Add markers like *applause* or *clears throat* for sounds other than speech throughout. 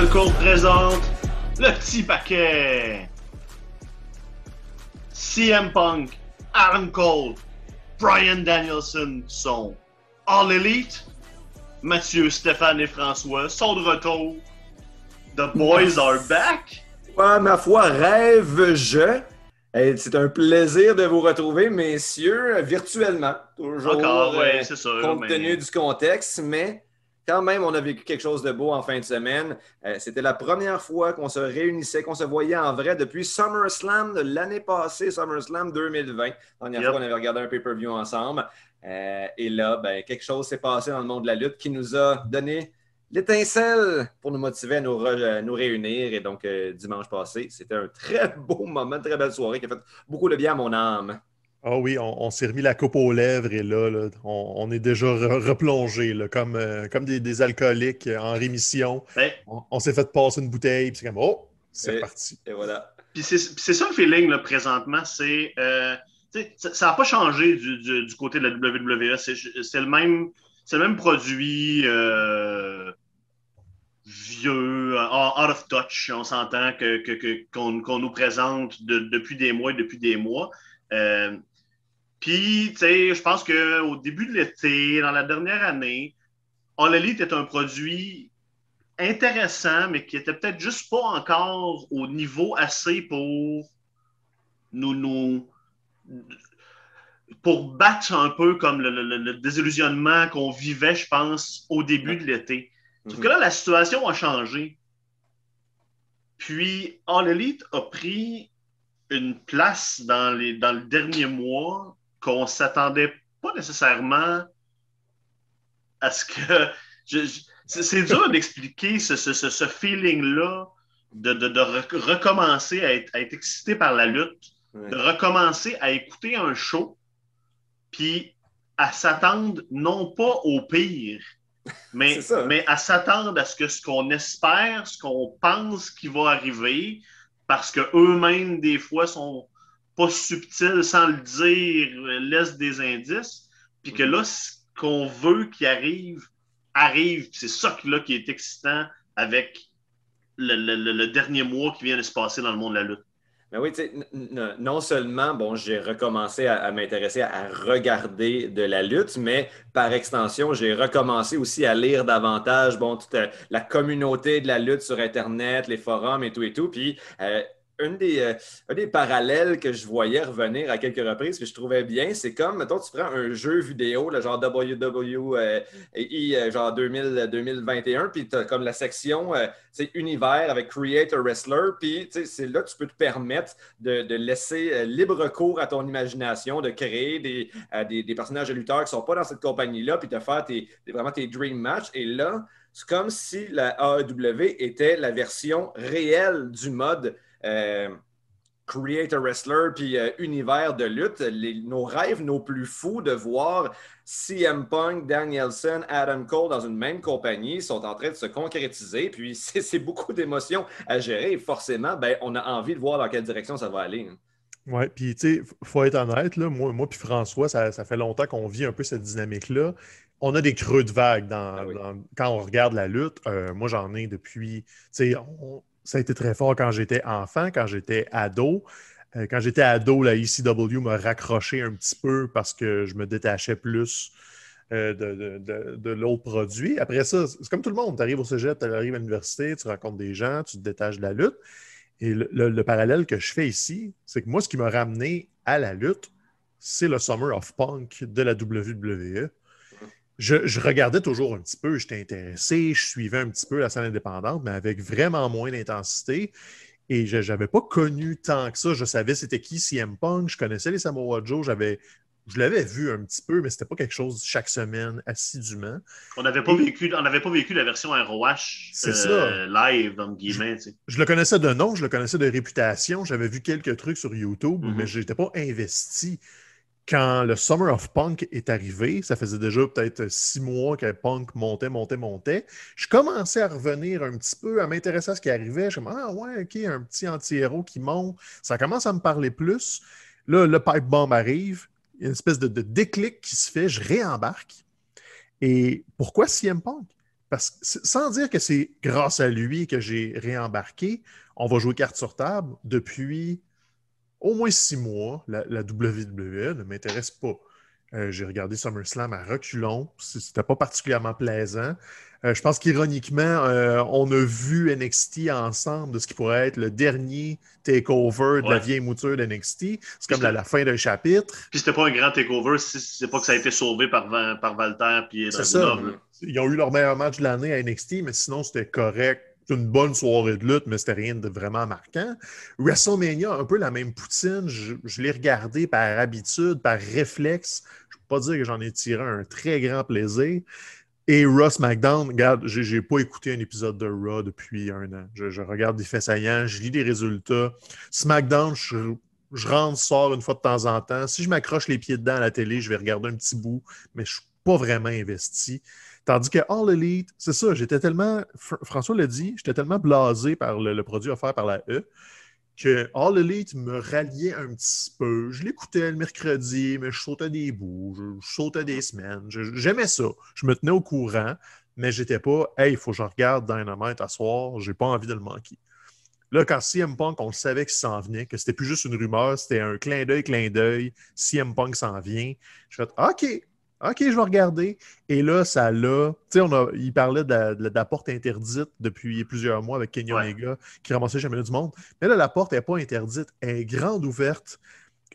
Valcourt présente le petit paquet. CM Punk, Adam Cole, Brian Danielson sont All Elite. Mathieu, Stéphane et François sont de retour. The boys are back. Ouais, ma foi, rêve-je. C'est un plaisir de vous retrouver, messieurs, virtuellement. Toujours, Encore, ouais, euh, c'est sûr. compte mais- tenu du contexte, mais quand même, on a vécu quelque chose de beau en fin de semaine. Euh, C'était la première fois qu'on se réunissait, qu'on se voyait en vrai depuis SummerSlam de l'année passée, SummerSlam 2020. La dernière Yep. fois, on avait regardé un pay-per-view ensemble. Euh, et là, ben, quelque chose s'est passé dans le monde de la lutte qui nous a donné l'étincelle pour nous motiver à nous, re- nous réunir. Et donc, euh, dimanche passé, c'était un très *laughs* beau moment, une très belle soirée qui a fait beaucoup de bien à mon âme. Ah oui, on, on s'est remis la coupe aux lèvres et là, là, on, on est déjà re- replongé, là, comme, euh, comme des, des alcooliques en rémission. Ben, On, on s'est fait passer une bouteille, puis c'est comme, oh, c'est reparti. Et voilà. Puis c'est ça le feeling là, présentement, c'est euh, ça- n'a pas changé du, du- du côté de la WWE. C'est le même, c'est le même produit euh, vieux, out of touch. On s'entend que que- que- qu'on qu'on nous présente de- depuis des mois et depuis des mois. Euh, Puis, tu sais, je pense qu'au début de l'été, dans la dernière année, All Elite est un produit intéressant, mais qui était peut-être juste pas encore au niveau assez pour nous, pour battre un peu comme le, désillusionnement qu'on vivait, je pense, au début de l'été. Sauf que là, la situation a changé. Puis, All Elite a pris une place dans le dernier mois qu'on s'attendait pas nécessairement à ce que. je- je- c'est dur d'expliquer ce, ce, ce- ce feeling-là de, de, de rec- recommencer à être, à être excité par la lutte, Ouais. de recommencer à écouter un show, puis à s'attendre non pas au pire, mais à s'attendre à ce que ce qu'on espère, ce qu'on pense qui va arriver, parce que eux-mêmes, des fois, sont pas subtils sans le dire, euh, laissent des indices, puis que là, ce qu'on veut qui arrive, arrive. C'est ça qui, là, qui est excitant avec le, le- le- dernier mois qui vient de se passer dans le monde de la lutte. Mais oui, non seulement, bon, j'ai recommencé à, à m'intéresser à, à regarder de la lutte, mais par extension, j'ai recommencé aussi à lire davantage, bon, toute euh, la communauté de la lutte sur Internet, les forums et tout et tout. Puis, euh, euh, un des parallèles que je voyais revenir à quelques reprises que je trouvais bien, c'est comme, mettons, tu prends un jeu vidéo, le genre WWE, euh, et- et, euh, genre 2000, 2021, puis tu as comme la section c'est univers avec Create a Wrestler, puis c'est là que tu peux te permettre de, laisser libre cours à ton imagination, de créer des, des, personnages de lutteurs qui ne sont pas dans cette compagnie-là, puis de faire tes, vraiment tes dream matchs. Et là, c'est comme si la AEW était la version réelle du mode Create a Wrestler puis euh, univers de lutte. Les- nos rêves, nos plus fous de voir CM Punk, Danielson, Adam Cole dans une même compagnie sont en train de se concrétiser. Puis *laughs* c'est beaucoup d'émotions à gérer. Et forcément, ben, on a envie de voir dans quelle direction ça va aller. hein. Ouais, puis tu sais, faut être honnête, là, moi, moi puis François, ça, ça fait longtemps qu'on vit un peu cette dynamique-là. On a des creux de vague dans, Ah oui. dans- quand on regarde la lutte. Euh, moi, j'en ai depuis. Tu sais, on- ça a été très fort quand j'étais enfant, quand j'étais ado. Euh, quand j'étais ado, la ECW m'a raccroché un petit peu parce que je me détachais plus euh, de, de- l'autre produit. Après ça, c'est comme tout le monde. Tu arrives au cégep, tu arrives à l'université, tu rencontres des gens, tu te détaches de la lutte. Et le, le- le parallèle que je fais ici, c'est que moi, ce qui m'a ramené à la lutte, c'est le Summer of Punk de la WWE. Je, je regardais toujours un petit peu, j'étais intéressé, je suivais un petit peu la scène indépendante, mais avec vraiment moins d'intensité. Et je n'avais pas connu tant que ça. Je savais c'était qui CM Punk, je connaissais les Samoa Joe, j'avais, je l'avais vu un petit peu, mais c'était pas quelque chose chaque semaine, assidûment. On n'avait pas, Et- vécu, on pas vécu la version ROH C'est euh, live, dans guillemets. tu sais. Je le connaissais de nom, je le connaissais de réputation, j'avais vu quelques trucs sur YouTube, Mhm. mais je n'étais pas investi. Quand le Summer of Punk est arrivé, ça faisait déjà peut-être six mois que Punk montait, montait, montait. Je commençais à revenir un petit peu, à m'intéresser à ce qui arrivait. Je suis comme, ah ouais, ok, un petit anti-héros qui monte. Ça commence à me parler plus. Là, le pipe bomb arrive. Il y a une espèce de, de déclic qui se fait. Je réembarque. Et pourquoi CM Punk? parce que sans dire que c'est grâce à lui que j'ai réembarqué, on va jouer carte sur table depuis au moins six mois. La, la WWE ne m'intéresse pas. Euh, j'ai regardé SummerSlam à reculons. C'était pas particulièrement plaisant. Euh, je pense qu'ironiquement, euh, on a vu NXT ensemble de ce qui pourrait être le dernier takeover de la vieille mouture d'NXT. C'est comme la, fin d'un chapitre. Puis c'était pas un grand takeover, c'est pas que ça a été sauvé par, par Walter puis Dragunov. Ils ont eu leur meilleur match de l'année à NXT, mais sinon c'était correct une bonne soirée de lutte, mais c'était rien de vraiment marquant. WrestleMania, un peu la même poutine. Je, l'ai regardé par habitude, par réflexe. Je ne peux pas dire que j'en ai tiré un très grand plaisir. Et Ross McDown, regarde, j'ai pas écouté un épisode de Raw depuis un an. Je, regarde des faits saillants, je lis des résultats. SmackDown, je, je rentre, sors une fois de temps en temps. Si je m'accroche les pieds dedans à la télé, je vais regarder un petit bout, mais je ne suis pas vraiment investi. Tandis que All Elite, c'est ça, j'étais tellement, François l'a dit, j'étais tellement blasé par le, produit offert par la E que All Elite me ralliait un petit peu. Je l'écoutais le mercredi, mais je sautais des bouts, je, sautais des semaines. J'aimais ça. Je me tenais au courant, mais j'étais pas, hey, il faut que je regarde Dynamite à soir, j'ai pas envie de le manquer. Là, quand CM Punk, on savait qu'il s'en venait, que c'était plus juste une rumeur, c'était un clin d'œil, clin d'œil, CM Punk s'en vient. Je fais OK, OK, je vais regarder. Et là, ça l'a. Tu sais, il parlait de la, porte interdite depuis plusieurs mois avec Kenny Omega qui ramassait jamais du monde. Mais là, la porte n'est pas interdite. Elle est grande ouverte.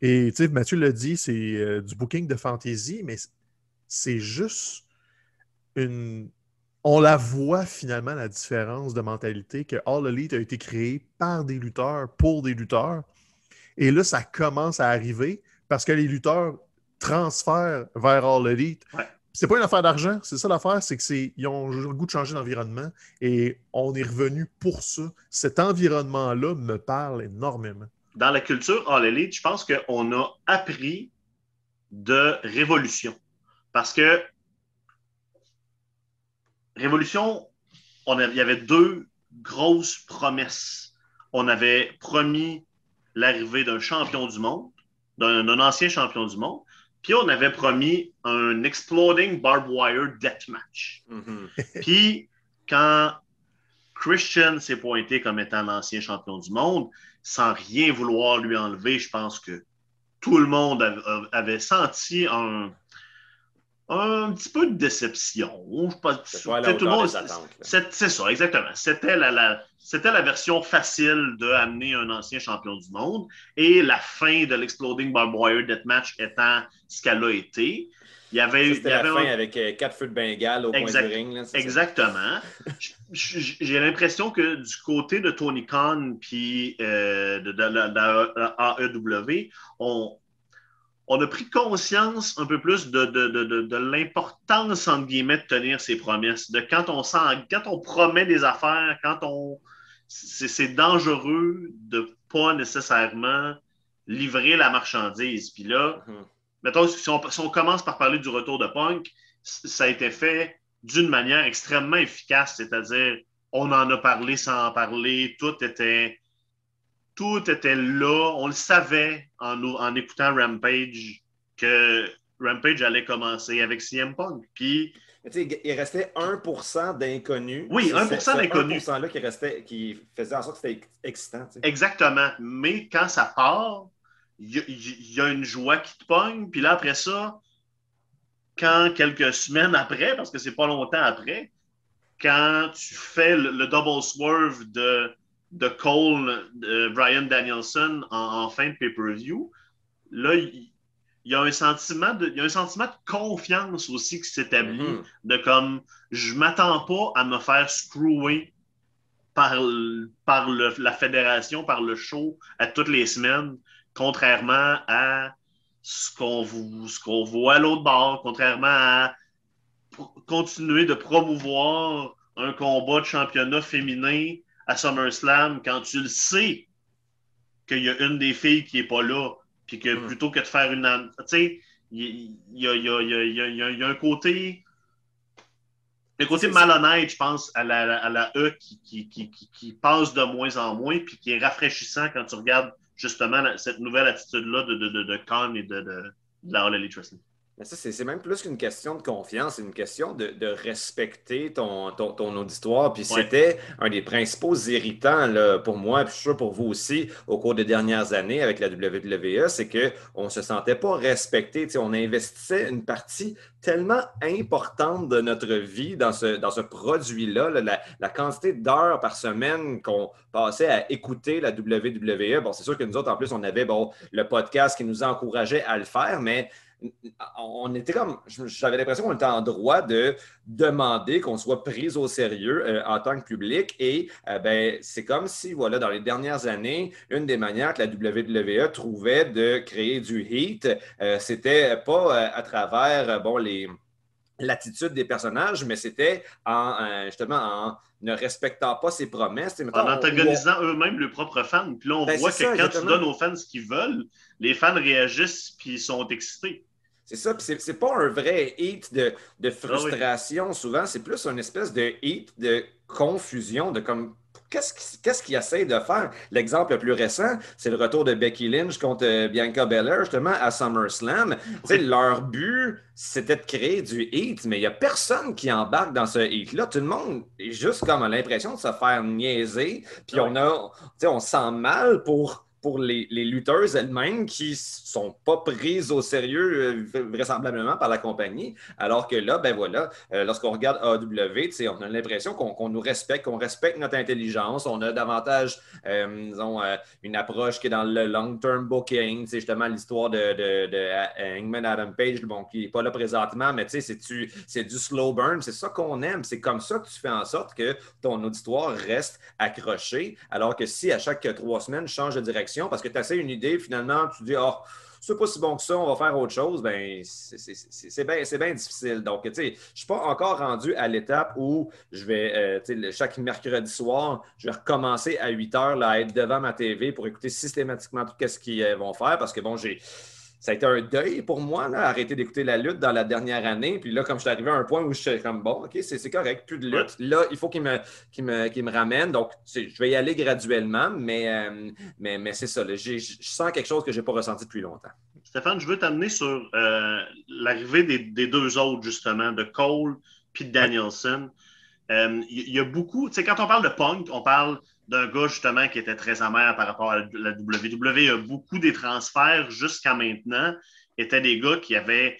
Et tu sais, Mathieu l'a dit, c'est euh, du booking de fantasy, mais c'est juste une. On la voit finalement, la différence de mentalité que All Elite a été créé par des lutteurs, pour des lutteurs. Et là, ça commence à arriver parce que les lutteurs transfert vers All Elite. C'est pas une affaire d'argent, c'est ça l'affaire, c'est qu'ils ont le goût de changer d'environnement et on est revenu pour ça. Cet environnement-là me parle énormément. Dans la culture All Elite, je pense qu'on a appris de révolution. Parce que révolution, on il y avait deux grosses promesses. On avait promis l'arrivée d'un champion du monde, d'un ancien champion du monde, puis on avait promis un Exploding Barbed Wire Deathmatch. Mm-hmm. *laughs* Puis quand Christian s'est pointé comme étant l'ancien champion du monde, sans rien vouloir lui enlever, je pense que tout le monde avait, senti un, un petit peu de déception. C'est ça, exactement. C'était la, c'était la version facile d'amener un ancien champion du monde et la fin de l'Exploding Barbed Wire Deathmatch étant ce qu'elle a été. Il y avait, C'était la fin avec euh, quatre feux de Bengale au point du ring. exactement. *laughs* J'ai l'impression que du côté de Tony Khan puis euh, de, la AEW, on, on a pris conscience un peu plus de, de, l'importance, entre guillemets, de tenir ses promesses. De quand on sent, quand on promet des affaires, quand on. C'est dangereux de ne pas nécessairement livrer la marchandise. Puis là, mm-hmm. mettons, si on, si on, commence par parler du retour de Punk, ça a été fait d'une manière extrêmement efficace, c'est-à-dire on en a parlé sans en parler, tout était tout était là. On le savait en, écoutant Rampage que Rampage allait commencer avec CM Punk. Puis. il restait 1% d'inconnus. Oui, 1% d'inconnus. 1%-là qui, restait, qui faisait en sorte que c'était excitant. Exactement. Mais quand ça part, il y, a une joie qui te pogne. Puis là, après ça, quand quelques semaines après, parce que c'est pas longtemps après, quand tu fais le double swerve de de Cole, de Brian Danielson en, fin de pay-per-view, là, il y, a un sentiment de, un sentiment de confiance aussi qui s'établit, mm-hmm. de comme, je m'attends pas à me faire screwer par, par la fédération, par le show à toutes les semaines, contrairement à ce qu'on qu'on voit à l'autre bord, contrairement à continuer de promouvoir un combat de championnat féminin à SummerSlam quand tu le sais qu'il y a une des filles qui n'est pas là, puis que hmm. plutôt que de faire une. Tu sais, il y, a, un côté. Un côté malhonnête, je pense, à la, à la E qui, qui, passe de moins en moins, puis qui est rafraîchissant quand tu regardes justement cette nouvelle attitude-là de, de, de, Khan et de, de, la All Elite Wrestling. Ça, c'est même plus qu'une question de confiance, c'est une question de, respecter ton, ton, auditoire. Puis c'était un des principaux irritants là, pour moi, puis je suis sûr pour vous aussi, au cours des dernières années avec la WWE, c'est qu'on ne se sentait pas respecté. on investissait une partie tellement importante de notre vie dans ce, dans ce produit-là, la, la, quantité d'heures par semaine qu'on passait à écouter la WWE. Bon, c'est sûr que nous autres, en plus, on avait bon, le podcast qui nous encourageait à le faire, mais on était comme, j'avais l'impression qu'on était en droit de demander qu'on soit pris au sérieux euh, en tant que public. Et euh, ben, c'est comme si, voilà, dans les dernières années, une des manières que la WWE trouvait de créer du heat, euh, c'était pas à travers, bon, les l'attitude des personnages, mais c'était en justement en ne respectant pas ses promesses. en antagonisant eux-mêmes leurs propres fans. Puis là, on ben, voit que quand tu donnes aux fans ce qu'ils veulent, les fans réagissent puis sont excités. C'est ça, puis c'est pas un vrai hit de, de ah frustration souvent, c'est plus une espèce de hit de confusion, de comme qu'est-ce qu'ils essayent de faire? L'exemple le plus récent, c'est le retour de Becky Lynch contre euh, Bianca Belair, justement, à SummerSlam. Leur but, c'était de créer du hit, mais il n'y a personne qui embarque dans ce hit-là. Tout le monde est juste comme a l'impression de se faire niaiser. Puis on a, on sent mal pour pour les, lutteuses elles-mêmes qui sont pas prises au sérieux euh, vraisemblablement par la compagnie. Alors que là, ben voilà, euh, lorsqu'on regarde AW, on a l'impression qu'on nous respecte, qu'on respecte notre intelligence. On a davantage, euh, disons, une approche qui est dans le long-term booking. C'est justement l'histoire de, de, de, Adam Page, bon, qui n'est pas là présentement, mais c'est du, du slow burn. C'est ça qu'on aime. C'est comme ça que tu fais en sorte que ton auditoire reste accroché. Alors que si à chaque trois semaines, change de direction, parce que tu essaies une idée, finalement, tu dis, oh, c'est pas si bon que ça, on va faire autre chose, ben c'est bien difficile. Donc, tu sais, je suis pas encore rendu à l'étape où je vais, euh, chaque mercredi soir, je vais recommencer à 8 heures à être devant ma TV pour écouter systématiquement tout ce qu'ils euh, vont faire parce que, bon, j'ai ça a été un deuil pour moi, là, arrêter d'écouter la lutte dans la dernière année. Puis là, comme je suis arrivé à un point où je suis comme, bon, OK, c'est correct, plus de lutte. Là, il faut qu'il me, me, me, ramène. Donc, je vais y aller graduellement, mais, euh, mais, mais c'est ça. je sens quelque chose que je n'ai pas ressenti depuis longtemps. Stéphane, je veux t'amener sur euh, l'arrivée des, deux autres, justement, de Cole puis de Danielson. Euh, il y, a beaucoup, tu sais, quand on parle de punk, on parle d'un gars justement qui était très amer par rapport à la WWE. Beaucoup des transferts jusqu'à maintenant étaient des gars qui avaient,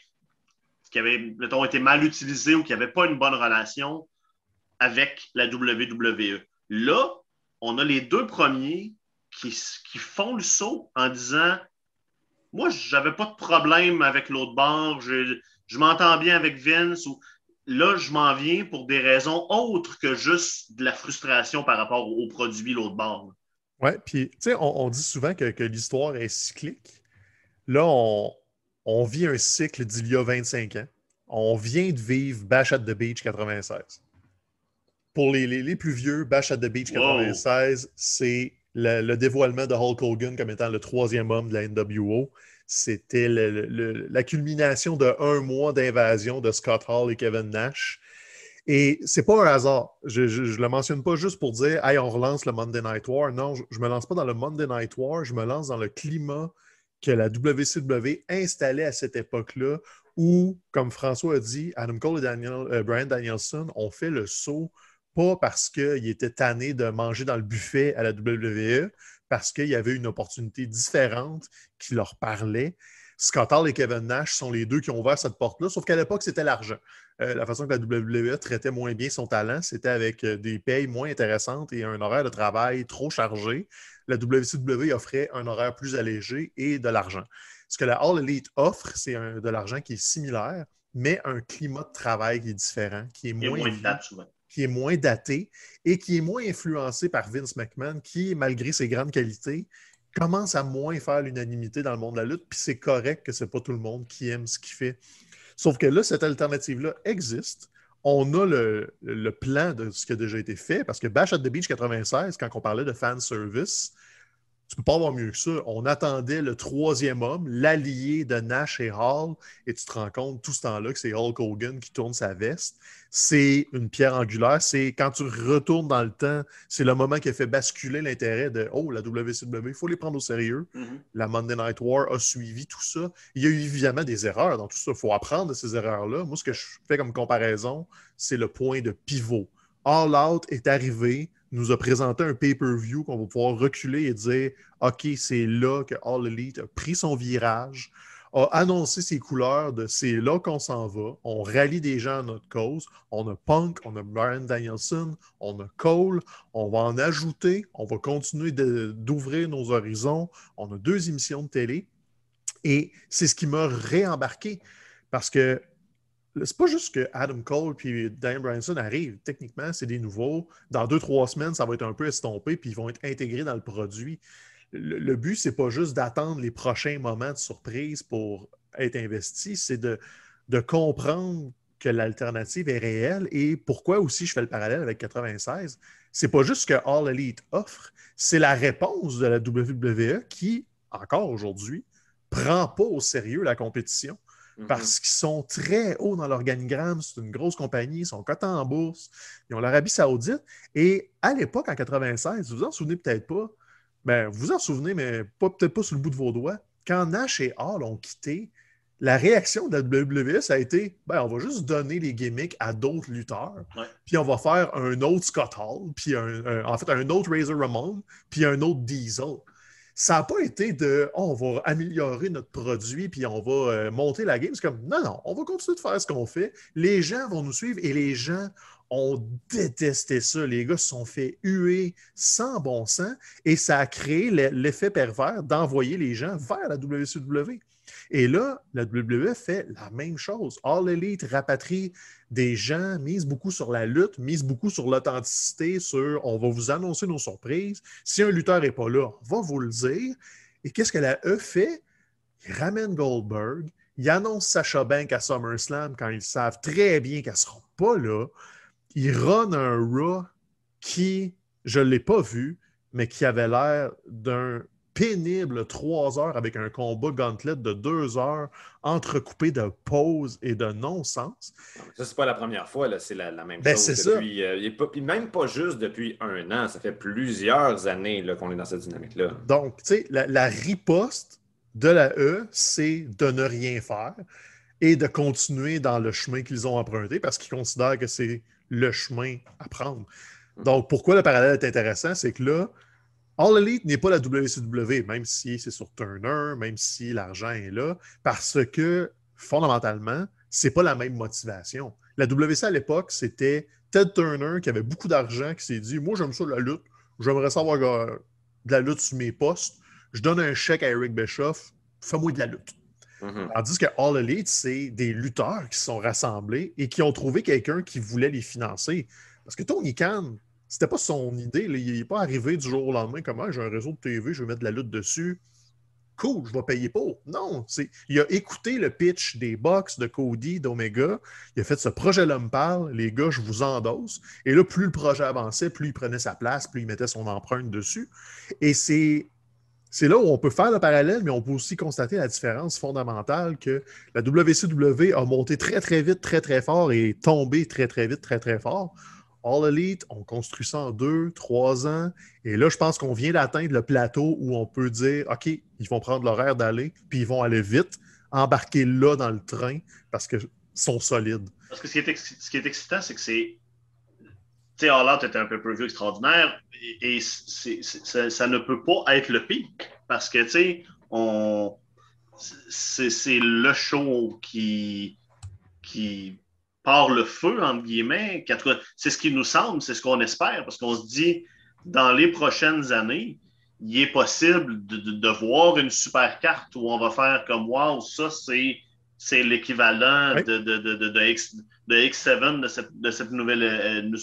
qui avaient mettons, été mal utilisés ou qui n'avaient pas une bonne relation avec la WWE. Là, on a les deux premiers qui, qui font le saut en disant Moi, j'avais pas de problème avec l'autre bord, je, je m'entends bien avec Vince ou là, je m'en viens pour des raisons autres que juste de la frustration par rapport au, produit l'autre bord. Oui, puis tu sais, on, dit souvent que, l'histoire est cyclique. Là, on, vit un cycle d'il y a 25 ans. On vient de vivre Bash at the Beach 96. Pour les, plus vieux, Bash at the Beach 96, c'est le, dévoilement de Hulk Hogan comme étant le troisième homme de la NWO. C'était la culmination de un mois d'invasion de Scott Hall et Kevin Nash. Et c'est pas un hasard. Je ne le mentionne pas juste pour dire Hey, on relance le Monday Night War. Non, je ne me lance pas dans le Monday Night War, je me lance dans le climat que la WCW installait à cette époque-là, où, comme François a dit, Adam Cole et Daniel, euh, Brian Danielson ont fait le saut, pas parce qu'ils étaient tannés de manger dans le buffet à la WWE, parce qu'il y avait une opportunité différente qui leur parlait. Scott Hall et Kevin Nash sont les deux qui ont ouvert cette porte-là, sauf qu'à l'époque, c'était l'argent. Euh, la façon que la WWE traitait moins bien son talent, c'était avec euh, des payes moins intéressantes et un horaire de travail trop chargé. La WCW offrait un horaire plus allégé et de l'argent. Ce que la All Elite offre, c'est de l'argent qui est similaire, mais un climat de travail qui est différent, qui est moins. souvent qui est moins daté et qui est moins influencé par Vince McMahon, qui, malgré ses grandes qualités, commence à moins faire l'unanimité dans le monde de la lutte. Puis c'est correct que ce n'est pas tout le monde qui aime ce qu'il fait. Sauf que là, cette alternative-là existe. On a le, plan de ce qui a déjà été fait, parce que Bash at the Beach 96, quand on parlait de fan service, tu peux pas avoir mieux que ça. On attendait le troisième homme, l'allié de Nash et Hall, et tu te rends compte tout ce temps-là que c'est Hulk Hogan qui tourne sa veste. C'est une pierre angulaire. C'est quand tu retournes dans le temps, c'est le moment qui a fait basculer l'intérêt de Oh, la WCW, il faut les prendre au sérieux. Mhm. La Monday Night War a suivi tout ça. Il y a eu évidemment des erreurs dans tout ça. Il faut apprendre de ces erreurs-là. Moi, ce que je fais comme comparaison, c'est le point de pivot. All Out est arrivé, nous a présenté un pay-per-view qu'on va pouvoir reculer et dire OK, c'est là que All Elite a pris son virage, a annoncé ses couleurs de c'est là qu'on s'en va, on rallie des gens à notre cause, on a Punk, on a Brian Danielson, on a Cole, on va en ajouter, on va continuer d'ouvrir nos horizons, on a deux émissions de télé. Et c'est ce qui m'a réembarqué parce que c'est pas juste que Adam Cole puis Diane Bryanson arrivent. Techniquement, c'est des nouveaux. Dans deux, trois semaines, ça va être un peu estompé, puis ils vont être intégrés dans le produit. Le, le but, c'est pas juste d'attendre les prochains moments de surprise pour être investi, c'est de, de comprendre que l'alternative est réelle et pourquoi aussi je fais le parallèle avec 96. C'est pas juste ce que All Elite offre, c'est la réponse de la WWE qui, encore aujourd'hui, prend pas au sérieux la compétition Parce qu'ils sont très hauts dans l'organigramme. C'est une grosse compagnie, ils sont cotés en bourse, ils ont l'Arabie Saoudite. Et à l'époque, en 96, vous vous en souvenez peut-être pas, ben, vous vous en souvenez, mais pas- peut-être pas sur le bout de vos doigts. Quand Nash et Hall ont quitté, la réaction de la WWE, ça a été ben, on va juste donner les gimmicks à d'autres lutteurs, puis on va faire un autre Scott Hall, puis un- un- en fait un autre Razor Ramon, puis un autre Diesel ça n'a pas été de oh, on va améliorer notre produit puis on va euh, monter la game. C'est comme non, non, on va continuer de faire ce qu'on fait. Les gens vont nous suivre et les gens ont détesté ça. Les gars se sont fait huer sans bon sens et ça a créé l'e- l'effet pervers d'envoyer les gens vers la WCW. Et là, la WWE fait la même chose. All Elite rapatrie des gens, mise beaucoup sur la lutte, mise beaucoup sur l'authenticité, sur on va vous annoncer nos surprises. Si un lutteur n'est pas là, on va vous le dire. Et qu'est-ce que la E fait? Il ramène Goldberg, il annonce Sacha Bank à SummerSlam quand ils savent très bien qu'elle ne sera pas là. Il run un Raw qui, je ne l'ai pas vu, mais qui avait l'air d'un pénible trois heures avec un combat gauntlet de deux heures entrecoupé de pauses et de non-sens. Ça, c'est pas la première fois, là, c'est la, la même Ben, chose. depuis, euh, pas- puis même pas juste depuis un an, ça fait plusieurs années là, qu'on est dans cette dynamique-là. Donc, tu sais, la, la riposte de la E, c'est de ne rien faire et de continuer dans le chemin qu'ils ont emprunté parce qu'ils considèrent que c'est le chemin à prendre. Donc, pourquoi le parallèle est intéressant? C'est que là, All Elite n'est pas la WCW, même si c'est sur Turner, même si l'argent est là, parce que fondamentalement, c'est pas la même motivation. La WC à l'époque, c'était Ted Turner qui avait beaucoup d'argent, qui s'est dit Moi, j'aime ça la lutte, j'aimerais savoir euh, de la lutte sur mes postes, je donne un chèque à Eric Bischoff, fais-moi de la lutte. Mhm. Tandis que All Elite, c'est des lutteurs qui se sont rassemblés et qui ont trouvé quelqu'un qui voulait les financer. Parce que Tony Khan, c'était pas son idée. Il n'est pas arrivé du jour au lendemain comme Ah, j'ai un réseau de TV, je vais mettre de la lutte dessus. Cool, je vais payer pour. Non, il a écouté le pitch des Bucks, de Cody, d'Omega. Il a fait ce projet L'homme parle, les gars, je vous endosse. Et là, plus le projet avançait, plus il prenait sa place, plus il mettait son empreinte dessus. Et c'est, c'est là où on peut faire le parallèle, mais on peut aussi constater la différence fondamentale que la WCW a monté très, très vite, très, très fort et tombé très, très vite, très, très fort. All Elite, on construit ça en deux, trois ans. Et là, je pense qu'on vient d'atteindre le plateau où on peut dire OK, ils vont prendre l'horaire d'aller, puis ils vont aller vite, embarquer là dans le train parce qu'ils sont solides. Parce que ce qui est, ce qui est excitant, c'est que c'est. Tu sais, All Out était un peu preview extraordinaire et, ça, ne peut pas être le pic parce que, tu sais, on. C'est c'est le show qui. qui part le feu, entre guillemets. C'est ce qui nous semble, c'est ce qu'on espère parce qu'on se dit, dans les prochaines années, il est possible de, de- de voir une super carte où on va faire comme Wow, ça, c'est. C'est l'équivalent Oui. de, de, de, de, de X, de X7 de cette, de cette nouvelle, euh,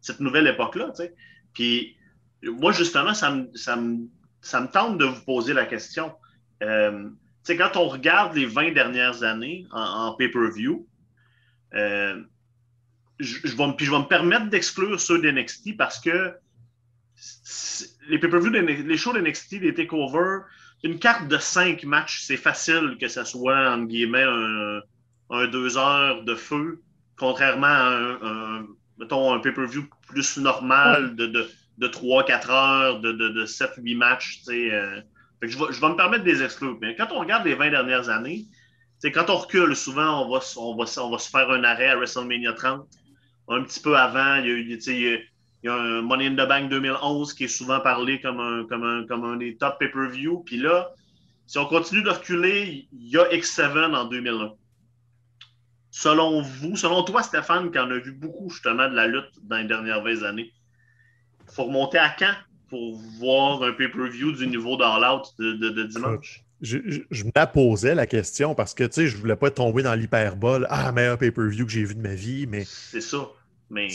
cette nouvelle époque-là. tu sais. Puis moi, justement, ça me, ça, me, ça me tente de vous poser la question. Euh, tu sais, quand on regarde les 20 dernières années en, en pay-per-view, euh, je, je vais, me- puis je vais me permettre d'exclure ceux d'NXT parce que les pay-per-view, les shows d'NXT, les takeovers, une carte de cinq matchs, c'est facile que ça soit, entre guillemets, un, deux heures de feu, contrairement à un, mettons, un pay-per-view plus normal de, de, de 3-4 heures, de, de, 7-8 matchs. Euh. je, vais, je vais me permettre des exclure. Mais quand on regarde les 20 dernières années, quand on recule, souvent, on va, on, va, on va se faire un arrêt à WrestleMania 30. Un petit peu avant, il y a un Money in the Bank 2011 qui est souvent parlé comme un, comme un, comme un des top pay-per-view. Puis là, si on continue de reculer, il y a X7 en 2001. Selon vous, selon toi, Stéphane, qui en a vu beaucoup justement de la lutte dans les dernières 20 années, il faut remonter à quand pour voir un pay-per-view du niveau d'All Out de, dimanche? Je, me la posais la question parce que tu sais, je voulais pas tomber dans l'hyperbole. Ah, meilleur pay-per-view que j'ai vu de ma vie, mais. C'est ça. Mais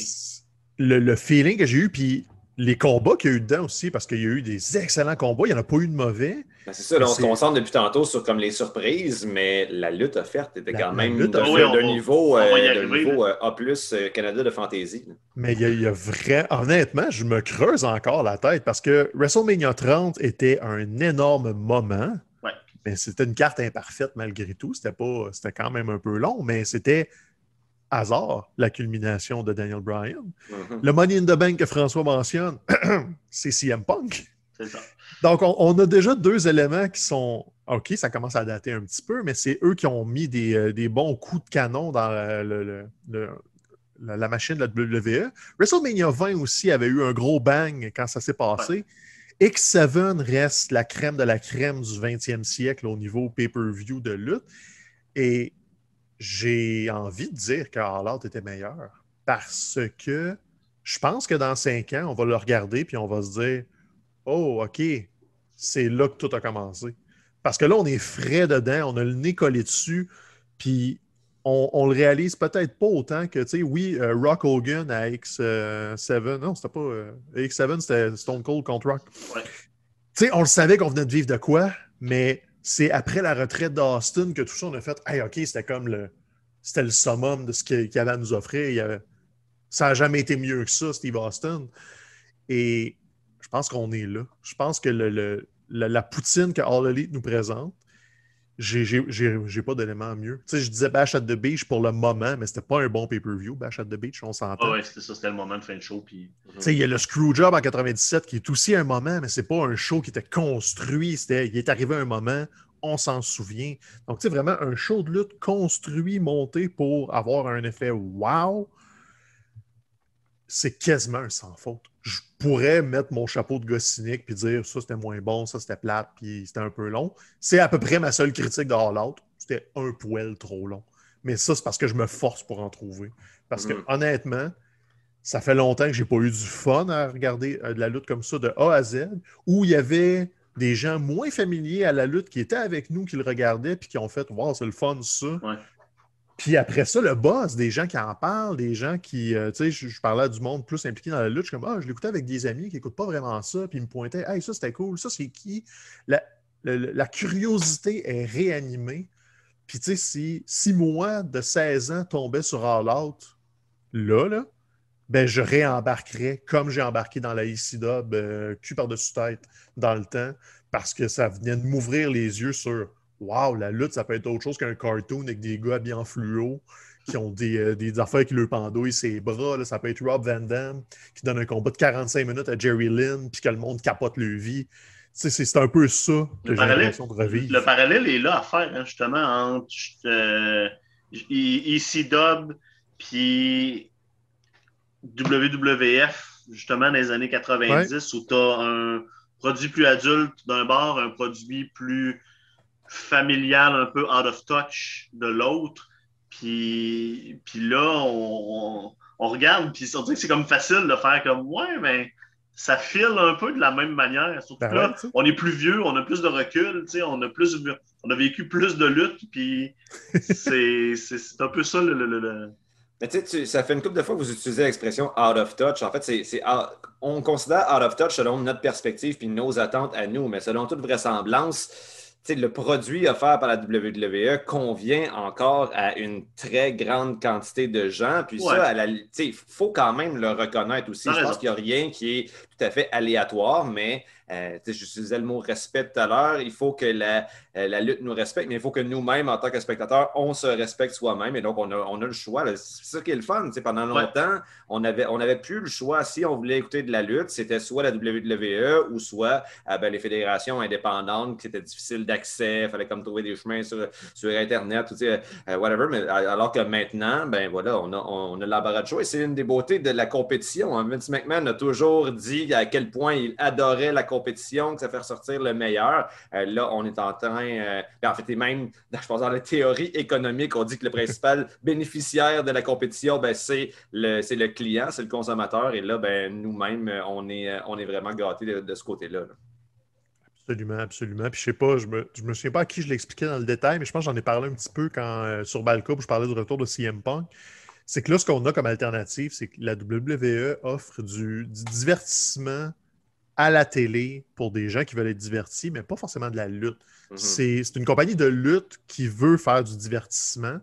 le, feeling que j'ai eu, puis les combats qu'il y a eu dedans aussi, parce qu'il y a eu des excellents combats, il n'y en a pas eu de mauvais. Ben, c'est ça, on se concentre depuis tantôt sur comme les surprises, mais la lutte offerte était quand même de, niveau, niveau euh, A euh, Canada de fantasy. Mais il y, a, vrai, honnêtement, je me creuse encore la tête parce que WrestleMania 30 était un énorme moment. Mais c'était une carte imparfaite malgré tout. C'était pas, c'était quand même un peu long, mais c'était hasard la culmination de Daniel Bryan. Mm-hmm. Le Money in the Bank que François mentionne, *clears throat* c'est CM Punk. Ça. Donc, on, a déjà deux éléments qui sont. OK, ça commence à dater un petit peu, mais c'est eux qui ont mis des, euh, bons coups de canon dans le, la, machine de la WWE. WrestleMania 20 aussi avait eu un gros bang quand ça s'est passé. X7 reste la crème de la crème du 20e siècle au niveau pay-per-view de lutte. Et j'ai envie de dire que All Out était meilleur parce que je pense que dans cinq ans, on va le regarder puis on va se dire Oh, OK, c'est là que tout a commencé. Parce que là, on est frais dedans, on a le nez collé dessus, puis on, le réalise peut-être pas autant que, tu sais, oui, euh, Rock Hogan à X7, non, c'était pas. Euh, X7, c'était Stone Cold contre Rock. Tu sais, on le savait qu'on venait de vivre de quoi, mais c'est après la retraite d'Austin que tout ça, on a fait Hey, OK, c'était comme le. C'était le summum de ce qu'il y avait à nous offrir. Ça n'a jamais été mieux que ça, Steve Austin. Et je pense qu'on est là. Je pense que le, la, poutine que All Elite nous présente, j'ai pas d'élément mieux. Tu sais, je disais Bash at the Beach pour le moment, mais c'était pas un bon pay-per-view. Bash at the Beach, on s'entend. Ah ouais, c'était ça, c'était le moment de fin de show. Puis... Tu sais, il y a le Screwjob en 97 qui est aussi un moment, mais c'est pas un show qui était construit. C'était, il est arrivé un moment, on s'en souvient. Donc, tu sais, vraiment un show de lutte construit, monté pour avoir un effet wow. C'est quasiment un sans faute je pourrais mettre mon chapeau de gars cynique puis dire ça c'était moins bon, ça c'était plate, puis c'était un peu long. C'est à peu près ma seule critique de All Out. C'était un poil trop long. Mais ça, c'est parce que je me force pour en trouver. Parce que mm. honnêtement, ça fait longtemps que j'ai pas eu du fun à regarder euh, de la lutte comme ça de A à Z, où il y avait des gens moins familiers à la lutte qui étaient avec nous, qui le regardaient, puis qui ont fait Wow, c'est le fun ça. Puis après ça, le boss, des gens qui en parlent, des gens qui, euh, tu sais, je, parlais du monde plus impliqué dans la lutte, je comme, ah, je l'écoutais avec des amis qui n'écoutent pas vraiment ça, puis ils me pointaient, hey, ça c'était cool, ça c'est qui? La, curiosité est réanimée. Puis tu sais, si, si moi de 16 ans tombais sur All Out, là, là, ben je réembarquerais comme j'ai embarqué dans la ICDub, euh, cul par-dessus tête, dans le temps, parce que ça venait de m'ouvrir les yeux sur Wow, la lutte, ça peut être autre chose qu'un cartoon avec des gars bien en fluo qui ont des, euh, des affaires qui leur pendouillent ses bras. Là. Ça peut être Rob Van Damme qui donne un combat de 45 minutes à Jerry Lynn puis que le monde capote le vie. C'est un peu ça que j'ai l'impression de revivre. Le parallèle est là à faire, hein, justement, entre euh, EC puis WWF, justement, dans les années 90, où tu as un produit plus adulte d'un bord, un produit plus familial, un peu out of touch de l'autre. Puis, puis là, on, regarde, puis on dit que c'est comme facile de faire comme Ouais, mais ça file un peu de la même manière. Surtout ben là, on est plus vieux, on a plus de recul, on a plus on a vécu plus de lutte, puis *laughs* c'est un peu ça le. Mais tu sais, ça fait une couple de fois que vous utilisez l'expression out of touch. En fait, c'est, on considère out of touch selon notre perspective puis nos attentes à nous, mais selon toute vraisemblance, le produit offert par la WWE convient encore à une très grande quantité de gens. Puis ça, il faut quand même le reconnaître aussi. Je pense qu'il n'y a rien qui est tout à fait aléatoire, mais euh, je utilisais le mot respect tout à l'heure. Il faut que la, euh, la, lutte nous respecte, mais il faut que nous-mêmes, en tant que spectateurs, on se respecte soi-même. Et donc, on a, on a le choix. C'est ça qui est le fun. pendant longtemps, on n'avait on avait plus le choix. Si on voulait écouter de la lutte, c'était soit la WWE ou soit euh, ben, les fédérations indépendantes, qui c'était difficile d'accès. Il fallait comme trouver des chemins sur, sur Internet, whatever. Mais alors que maintenant, ben voilà, on a, on a l'embarras de choix. Et c'est une des beautés de la compétition. Hein. Vince McMahon a toujours dit à quel point il adorait la compétition, que ça fait ressortir le meilleur. Euh, là, on est en train, euh, ben, en fait, même, *laughs* je pense, dans la théorie économique, on dit que le principal *laughs* bénéficiaire de la compétition, ben, c'est le, le client, c'est le consommateur. Et là, ben, nous-mêmes, on est, on est vraiment gâtés de, ce côté-là. Absolument, absolument. Puis je sais pas, je me, je me souviens pas à qui je l'expliquais dans le détail, mais je pense que j'en ai parlé un petit peu quand euh, sur Balco, je parlais du retour de CM Punk c'est que là, ce qu'on a comme alternative, c'est que la WWE offre du, divertissement à la télé pour des gens qui veulent être divertis, mais pas forcément de la lutte. Mhm. C'est une compagnie de lutte qui veut faire du divertissement,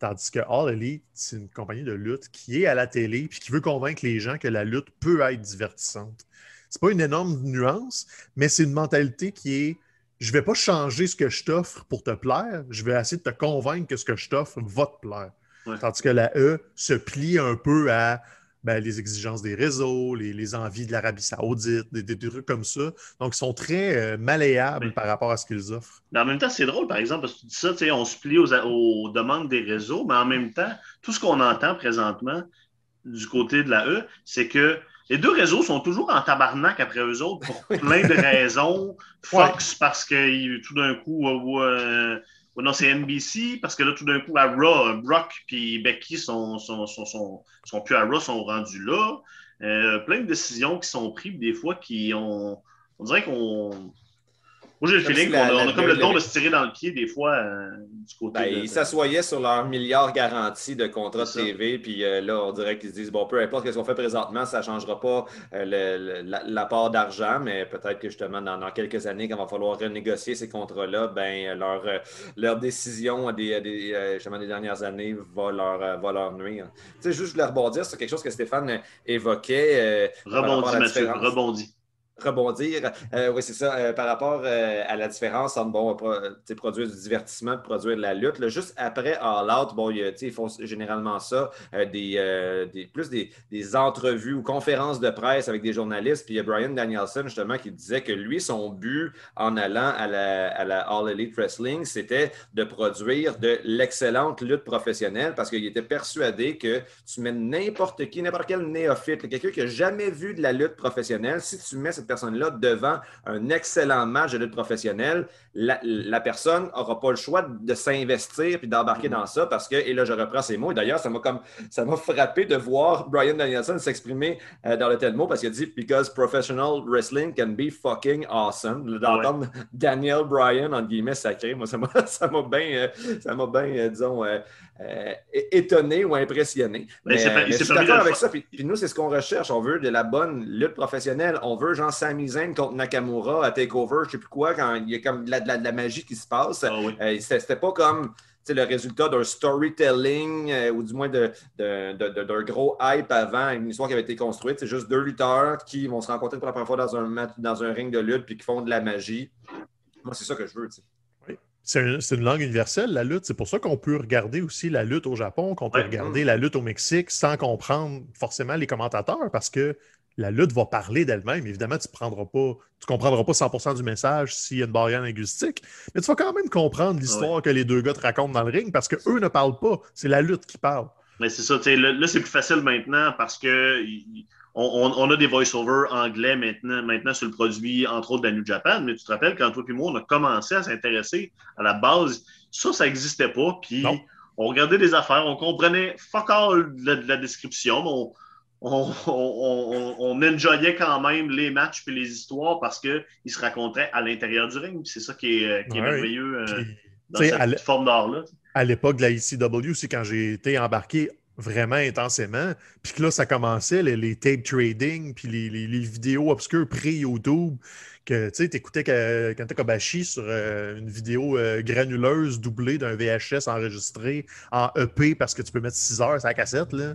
tandis que All Elite, c'est une compagnie de lutte qui est à la télé et qui veut convaincre les gens que la lutte peut être divertissante. C'est pas une énorme nuance, mais c'est une mentalité qui est je vais pas changer ce que je t'offre pour te plaire, je vais essayer de te convaincre que ce que je t'offre va te plaire. Tandis que la E se plie un peu à ben, les exigences des réseaux, les, envies de l'Arabie Saoudite, des, trucs comme ça. Donc, ils sont très euh, malléables par rapport à ce qu'ils offrent. Mais en même temps, c'est drôle, par exemple, parce que tu dis ça, on se plie aux, demandes des réseaux, mais en même temps, tout ce qu'on entend présentement du côté de la E, c'est que les deux réseaux sont toujours en tabarnak après eux autres pour *laughs* plein de raisons. Fox, parce que tout d'un coup, euh, non, c'est NBC, parce que là, tout d'un coup, à Raw, Brock et Becky sont, sont, sont, sont, plus à Raw, sont rendus là. Euh, plein de décisions qui sont prises, des fois, qui ont. On dirait qu'on moi, j'ai le feeling qu'on a, comme le don de se tirer dans le pied des fois euh, du côté. Ben, Ils s'assoyaient sur leur milliard garantie de contrat de TV, puis euh, là, on dirait qu'ils se disent bon, peu importe ce qu'on fait présentement, ça ne changera pas euh, l'apport d'argent, mais peut-être que justement, dans, quelques années, quand il va falloir renégocier ces contrats-là, ben, leur, leur décision des, des, justement, des dernières années va leur, va leur nuire. Tu sais, juste je voulais rebondir sur quelque chose que Stéphane évoquait. rebondis, Mathieu, rebondis rebondir. Euh, oui, c'est ça. Euh, par rapport euh, à la différence entre bon, produire du divertissement et produire de la lutte, juste après All Out, bon, ils font généralement ça, des, plus des, des, entrevues ou conférences de presse avec des journalistes. Puis il y a Brian Danielson, justement, qui disait que lui, son but en allant à la, à la All Elite Wrestling, c'était de produire de l'excellente lutte professionnelle parce qu'il était persuadé que tu mets n'importe qui, n'importe quel néophyte, quelqu'un qui n'a jamais vu de la lutte professionnelle, si tu mets cette personne-là devant un excellent match de lutte professionnelle, la, personne n'aura pas le choix de s'investir puis d'embarquer dans ça parce que, et là je reprends ces mots, et d'ailleurs ça m'a comme ça m'a frappé de voir Brian Danielson s'exprimer euh, dans le tel mot parce qu'il a dit Because professional wrestling can be fucking awesome. D'entendre Daniel Bryan, entre guillemets, sacré, moi ça m'a *laughs* bien, euh, ça m'a bien, euh, disons, étonné ou impressionné. Mais, je suis d'accord avec ça. Puis, nous, c'est ce qu'on recherche. On veut de la bonne lutte professionnelle. On veut genre Sami Zayn contre Nakamura à TakeOver, je sais plus quoi, quand il y a comme de la, de la, magie qui se passe. Ah euh, c'était pas comme le résultat d'un storytelling euh, ou du moins d'un de, gros hype avant une histoire qui avait été construite. C'est juste deux lutteurs qui vont se rencontrer pour la première fois dans un, dans un ring de lutte puis qui font de la magie. Moi, c'est ça que je veux. Oui. C'est une langue universelle, la lutte. C'est pour ça qu'on peut regarder aussi la lutte au Japon, qu'on peut regarder la lutte au Mexique sans comprendre forcément les commentateurs parce que la lutte va parler d'elle-même. Évidemment, tu ne tu comprendras pas 100% du message s'il y a une barrière linguistique, mais tu vas quand même comprendre l'histoire que les deux gars te racontent dans le ring parce qu'eux ne parlent pas. C'est la lutte qui parle. Mais c'est ça, là, c'est plus facile maintenant parce que on, a des voice-over anglais maintenant, maintenant sur le produit, entre autres, de la New Japan, mais tu te rappelles quand toi et moi, on a commencé à s'intéresser à la base, ça, ça n'existait pas, puis on regardait des affaires, on comprenait fuck all de la, description, mais on, on, enjoyait quand même les matchs et les histoires parce qu'ils se racontaient à l'intérieur du ring. C'est ça qui est, euh, merveilleux euh, dans cette forme d'art-là. À l'époque de la ECW, c'est quand j'ai été embarqué vraiment intensément. Puis que là, ça commençait, les, tape trading, puis les, les vidéos obscures pré-YouTube que tu écoutais Kanta Kobashi sur euh, une vidéo euh, granuleuse doublée d'un VHS enregistré en EP parce que tu peux mettre 6 heures sur la cassette. Là.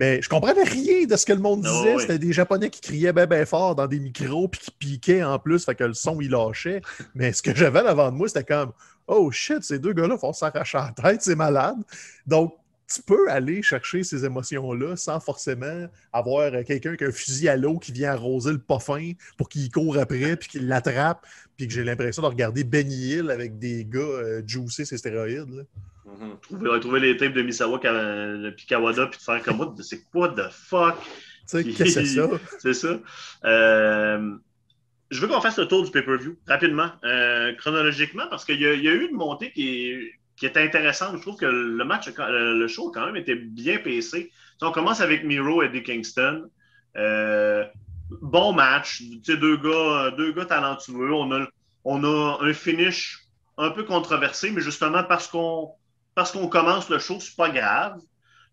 Mais je comprenais rien de ce que le monde disait. C'était des Japonais qui criaient bien ben fort dans des micros puis qui piquaient en plus, fait que le son il lâchait. Mais ce que j'avais devant de moi, c'était comme Oh shit, ces deux gars-là font s'arracher la tête, c'est malade. Donc, tu peux aller chercher ces émotions-là sans forcément avoir quelqu'un qui a un fusil à l'eau qui vient arroser le poffin pour qu'il court après puis qu'il l'attrape puis que j'ai l'impression de regarder Benny Hill avec des gars euh, juicés ces stéroïdes. trouver, trouver, les tapes de Misawa puis Kawada puis de faire comme c'est quoi the fuck? qu'est-ce que c'est ça? *laughs* c'est ça. Euh, je veux qu'on fasse le tour du pay-per-view rapidement, euh, chronologiquement, parce qu'il y, y, a eu une montée qui est qui était intéressante. Je trouve que le match, le show, quand même, était bien pacé. on commence avec Miro et Eddie Kingston. Euh, bon match. Deux gars, deux gars talentueux. On a, on a un finish un peu controversé, mais justement parce qu'on parce qu'on commence le show, c'est pas grave.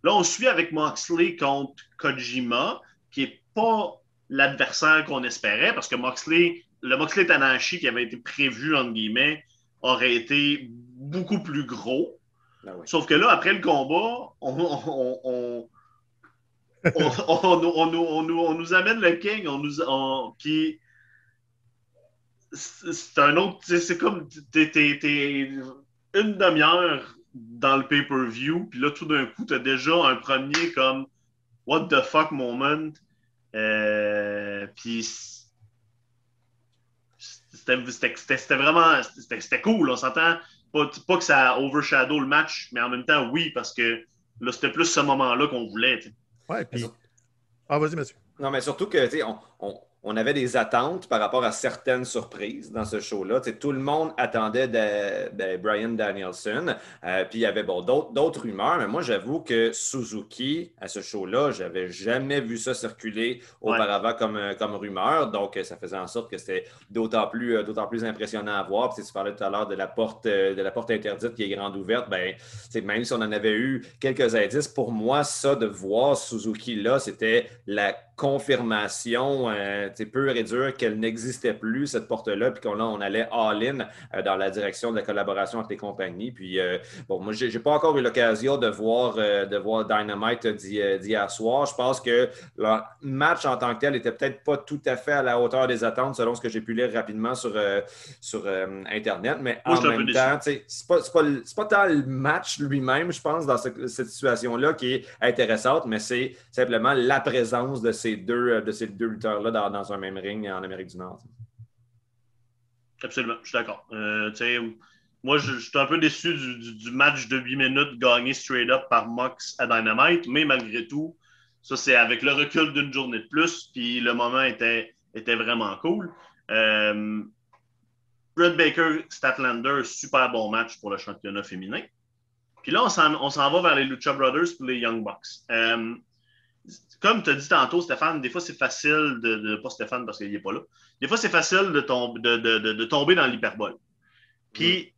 Là, on suit avec Moxley contre Kojima, qui n'est pas l'adversaire qu'on espérait, parce que Moxley, le Moxley Tanahashi qui avait été prévu, entre guillemets, aurait été beaucoup plus gros. Ben Sauf que là, après le combat, on, on, nous amène le King, on nous, qui c'est un autre, c'est comme t'es, une demi-heure dans le pay-per-view, puis là, tout d'un coup, tu as déjà un premier comme What the fuck moment. Euh, puis c'était vraiment c'était cool. On s'entend pas, pas, que ça overshadow le match, mais en même temps, oui, parce que là, c'était plus ce moment-là qu'on voulait. Ouais, puis. Ah, vas-y, Mathieu. Non, mais surtout que, tu sais, on, on avait des attentes par rapport à certaines surprises dans ce show-là. Tout le monde attendait de, Brian Danielson. Euh, puis il y avait bon, d'autres rumeurs, mais moi, j'avoue que Suzuki, à ce show-là, je n'avais jamais vu ça circuler auparavant comme, euh, comme rumeur. Donc, ça faisait en sorte que c'était d'autant plus, euh, d'autant plus impressionnant à voir. Puis, tu parlais tout à l'heure de, la porte, de la porte interdite qui est grande ouverte. Ben, même si on en avait eu quelques indices, pour moi, ça, de voir Suzuki là, c'était la confirmation euh, pure et dure qu'elle n'existait plus, cette porte-là, puis qu'on on allait all-in euh, dans la direction de la collaboration avec les compagnies. Puis, euh, bon, moi, je n'ai pas encore eu l'occasion de voir, de voir Dynamite d'hier soir. Je pense que le match en tant que tel n'était peut-être pas tout à fait à la hauteur des attentes, selon ce que j'ai pu lire rapidement sur, sur Internet. Mais en même temps, ce n'est pas, pas, pas, tant le match lui-même, je pense, dans cette situation-là qui est intéressante, mais c'est simplement la présence de ces deux, euh, de ces deux lutteurs-là dans, un même ring en Amérique du Nord. Absolument, je suis d'accord. Euh, moi, je, suis un peu déçu du, match de 8 minutes gagné straight up par Mox à Dynamite, mais malgré tout, ça, c'est avec le recul d'une journée de plus, puis le moment était, vraiment cool. Euh, Red Baker, Statlander, super bon match pour le championnat féminin. Puis là, on s'en va vers les Lucha Brothers pour les Young Bucks. Comme tu as dit tantôt, Stéphane, des fois c'est facile de, Pas Stéphane parce qu'il n'est pas là. Des fois c'est facile de, de, tomber dans l'hyperbole. Puis,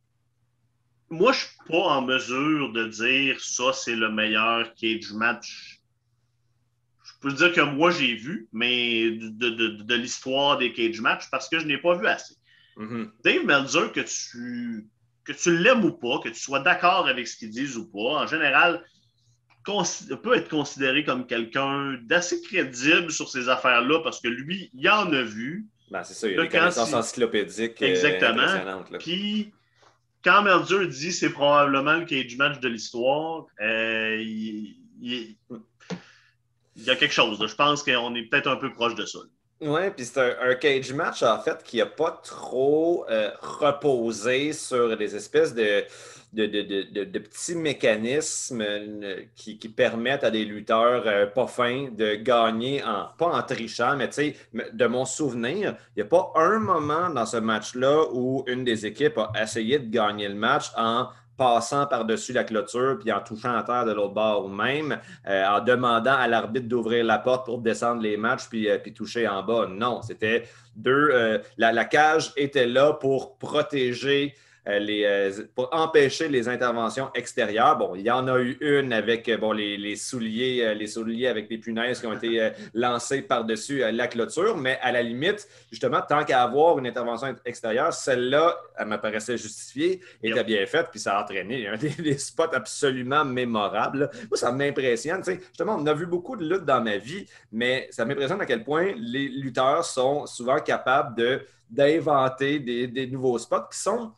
mm. moi, je ne suis pas en mesure de dire ça, c'est le meilleur cage match. Je peux dire que moi, j'ai vu, mais de, l'histoire des cage match parce que je n'ai pas vu assez. Mm-hmm. Dave Melzer, que tu, que tu l'aimes ou pas, que tu sois d'accord avec ce qu'ils disent ou pas, en général, peut être considéré comme quelqu'un d'assez crédible sur ces affaires-là parce que lui, il en a vu. Ben, c'est ça, il y a des connaissances encyclopédiques. Euh, Exactement. Puis, quand Merdieu dit c'est probablement le cage match de l'histoire, euh, il, y a quelque chose. Je pense qu'on est peut-être un peu proche de ça. Oui, puis c'est un, cage match, en fait, qui n'a pas trop euh, reposé sur des espèces de de, petits mécanismes euh, qui, permettent à des lutteurs euh, pas fins de gagner, en, pas en trichant, mais de mon souvenir, il n'y a pas un moment dans ce match-là où une des équipes a essayé de gagner le match en passant par-dessus la clôture puis en touchant à terre de l'autre bord ou même euh, en demandant à l'arbitre d'ouvrir la porte pour descendre les matchs puis, puis toucher en bas. Non, c'était deux. la, cage était là pour protéger les, euh, pour empêcher les interventions extérieures. Bon, il y en a eu une avec euh, bon, les, souliers, les souliers avec des punaises qui ont été lancés par-dessus la clôture, mais à la limite, justement, tant qu'à avoir une intervention extérieure, celle-là, elle me paraissait justifiée, était bien faite, puis ça a entraîné des, spots absolument mémorables. Moi, ça m'impressionne. Justement, on a vu beaucoup de luttes dans ma vie, mais ça m'impressionne à quel point les lutteurs sont souvent capables de d'inventer des, nouveaux spots qui sont,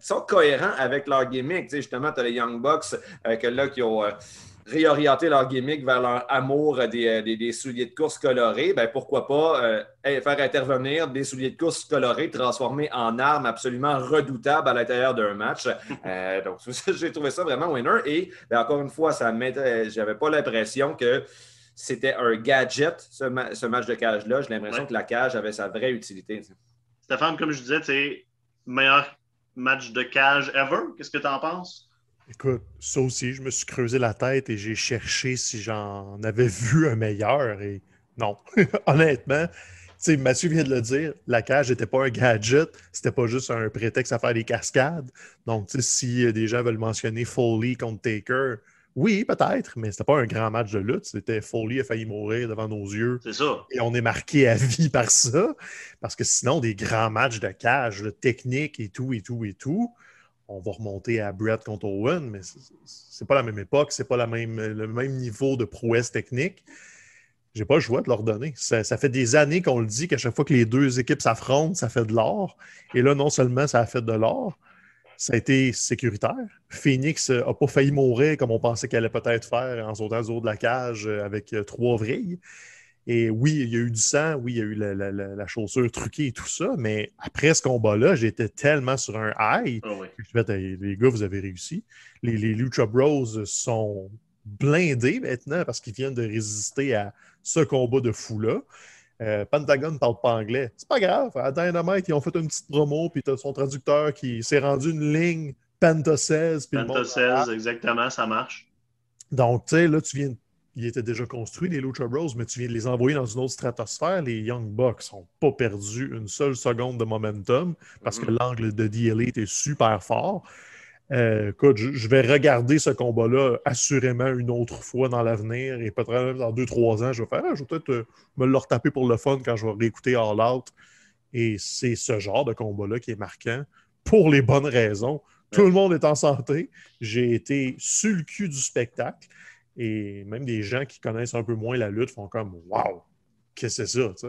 sont cohérents avec leur gimmick. Justement, tu as les Young Bucks euh, que là, qui ont euh, réorienté leur gimmick vers leur amour des, euh, des, souliers de course colorés. Ben, pourquoi pas faire intervenir des souliers de course colorés transformés en armes absolument redoutables à l'intérieur d'un match. *laughs* donc, *laughs* j'ai trouvé ça vraiment winner. Et ben, encore une fois, ça j'avais pas l'impression que c'était un gadget, ce, match de cage-là. J'ai l'impression que la cage avait sa vraie utilité. Stéphane, comme je disais, c'est meilleur match de cage ever? Qu'est-ce que tu en penses? Écoute, ça aussi, je me suis creusé la tête et j'ai cherché si j'en avais *laughs* vu un meilleur. Et non, *laughs* honnêtement, sais, Mathieu vient de le dire, la cage n'était pas un gadget, c'était pas juste un prétexte à faire des cascades. Donc, si des gens veulent mentionner Foley contre Taker, oui, peut-être, mais c'était pas un grand match de lutte. C'était Foley a failli mourir devant nos yeux. C'est ça. Et on est marqué à vie par ça. Parce que sinon, des grands matchs de cage, de technique et tout, et tout, et tout, on va remonter à Brett contre Owen, mais c'est pas la même époque, c'est pas la même, le même niveau de prouesse technique. J'ai pas le choix de leur donner. Ça, ça fait des années qu'on le dit qu'à chaque fois que les deux équipes s'affrontent, ça fait de l'or. Et là, non seulement ça a fait de l'or, ça a été sécuritaire. Phoenix n'a euh, pas failli mourir comme on pensait qu'elle allait peut-être faire en sautant du haut de la cage euh, avec euh, trois vrilles. Et oui, il y a eu du sang, oui, il y a eu la, chaussure truquée et tout ça, mais après ce combat-là, j'étais tellement sur un high ah que je me les gars, vous avez réussi. Les, les Lucha Bros sont blindés maintenant parce qu'ils viennent de résister à ce combat de fou-là. Euh, Pentagon ne parle pas anglais. C'est pas grave. À Dynamite, ils ont fait une petite promo, puis tu son traducteur qui s'est rendu une ligne Penta 16. Penta 16, exactement, ça marche. Donc, tu sais, là, tu viens. Ils étaient déjà construits, les Lucha Bros, mais tu viens de les envoyer dans une autre stratosphère. Les Young Bucks n'ont pas perdu une seule seconde de momentum parce que mm-hmm. l'angle de The Elite est super fort. Euh, écoute, je, vais regarder ce combat-là assurément une autre fois dans l'avenir et peut-être même dans deux, trois ans, je vais faire, ah, je vais peut-être euh, me le retaper pour le fun quand je vais réécouter All Out. Et c'est ce genre de combat-là qui est marquant pour les bonnes raisons. Tout le monde est en santé. J'ai été sur le cul du spectacle. Et même des gens qui connaissent un peu moins la lutte font comme Waouh, qu'est-ce que c'est ça?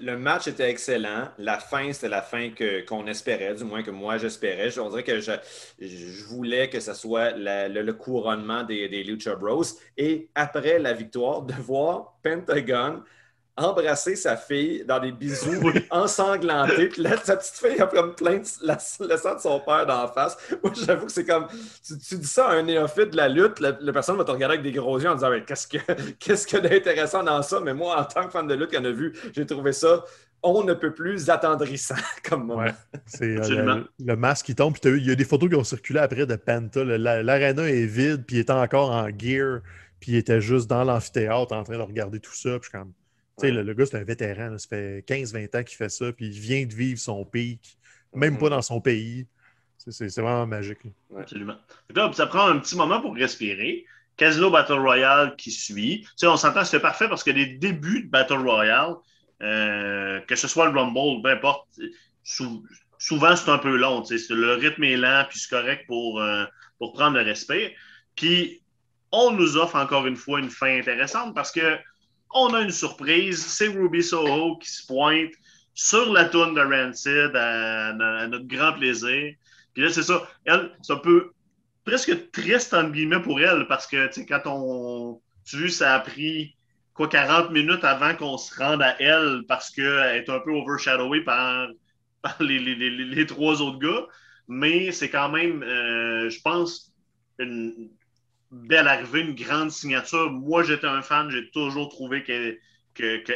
Le, match était excellent. La fin, c'était la fin qu'on espérait, du moins que moi j'espérais. Je que je, voulais que ce soit le, couronnement des, des Lucha Bros. Et après la victoire, de voir Pentagon embrasser sa fille dans des bisous ensanglantés. Puis là, sa petite fille a comme plein de le sang de son père d'en face. Moi, j'avoue que c'est comme. Tu, dis ça à un néophyte de la lutte, la, personne va te regarder avec des gros yeux en disant Qu'est-ce que *laughs* qu'est-ce que d'intéressant dans ça? Mais moi, en tant que fan de lutte qui en a vu, j'ai trouvé ça. On ne peut plus attendrissant *laughs* comme moment. c'est euh, le, masque qui tombe. Puis il y a des photos qui ont circulé après de Penta. L'aréna est vide, puis il était encore en gear, puis il était juste dans l'amphithéâtre en train de regarder tout ça. Puis comme, le, gars, c'est un vétéran. ça fait 15-20 ans qu'il fait ça, puis il vient de vivre son pic, même pas mm-hmm. dans son pays. C'est vraiment magique. Absolument. ça prend un petit moment pour respirer. Casino Battle Royale qui suit. on s'entend, c'est parfait parce que les débuts de Battle Royale, euh, que ce soit le Rumble, peu importe, souvent c'est un peu long. Le rythme est lent, puis c'est correct pour, euh, pour prendre le respect. Puis on nous offre encore une fois une fin intéressante parce que on a une surprise. C'est Ruby Soho qui se pointe sur la tourne de Rancid à, notre grand plaisir. Puis là, c'est ça. Elle, c'est un peu presque triste, entre guillemets, pour elle, parce que, tu sais, quand on. Tu vois, ça a pris quoi 40 minutes avant qu'on se rende à elle parce qu'elle est un peu overshadowée par, les, trois autres gars. Mais c'est quand même, euh, je pense, une, belle arrivée, une grande signature. Moi, j'étais un fan, j'ai toujours trouvé que,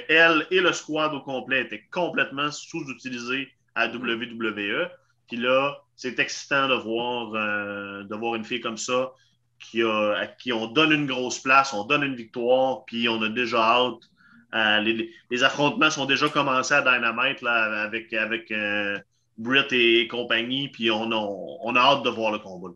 elle et le squad au complet étaient complètement sous-utilisés à WWE. Puis là, c'est excitant de voir, euh, de voir une fille comme ça qui a, à qui on donne une grosse place, on donne une victoire, puis on a déjà hâte. Euh, les, affrontements sont déjà commencés à Dynamite avec, avec euh, Britt et compagnie, puis on a, on a hâte de voir le combat.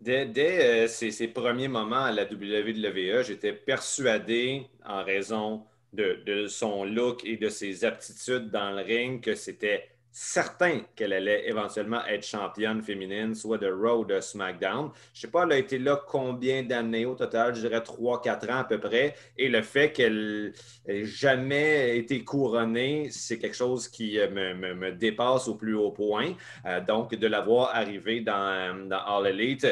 Dès, ses, premiers moments à la WWE, j'étais persuadé, en raison de, son look et de ses aptitudes dans le ring, que c'était certain qu'elle allait éventuellement être championne féminine, soit de Raw ou de SmackDown. Je ne sais pas, elle a été là combien d'années au total, je dirais 3-4 ans à peu près. Et le fait qu'elle n'ait jamais été couronnée, c'est quelque chose qui euh, me, dépasse au plus haut point. Euh, donc, de la voir arriver dans, dans All Elite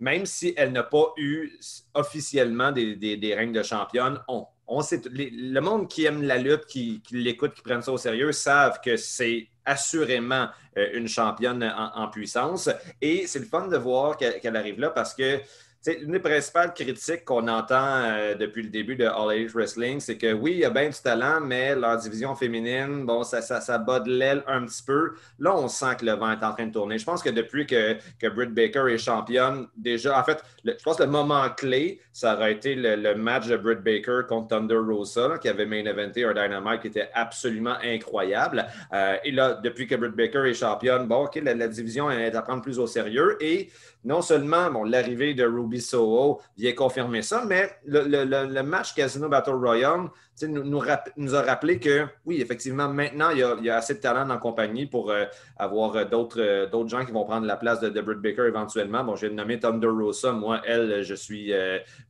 même si elle n'a pas eu officiellement des, des, règnes de championne, on, sait, le monde qui aime la lutte, qui, qui l'écoute, qui prennent ça au sérieux, savent que c'est assurément euh, une championne en, puissance. Et c'est le fun de voir qu'elle arrive là parce que une des principales critiques qu'on entend euh, depuis le début de All Elite Wrestling, c'est que oui, il y a bien du talent, mais leur division féminine, bon, ça, ça, ça bat de l'aile un petit peu. Là, on sent que le vent est en train de tourner. Je pense que depuis que, que Britt Baker est championne, déjà, en fait, je pense que le moment clé, ça aurait été le, match de Britt Baker contre Thunder Rosa, qui avait main eventé un Dynamite qui était absolument incroyable. Euh, et là, depuis que Britt Baker est championne, bon, OK, la, la division est à prendre plus au sérieux. Et non seulement bon, l'arrivée de Ruby Soho vient confirmer ça, mais le, match Casino Battle Royale nous, nous, a rappelé que oui, effectivement, maintenant, il y a, assez de talent dans la compagnie pour euh, avoir euh, euh, d'autres gens qui vont prendre la place de, de Britt Baker éventuellement. Bon, j'ai nommé Thunder Rosa. Moi, elle, je suis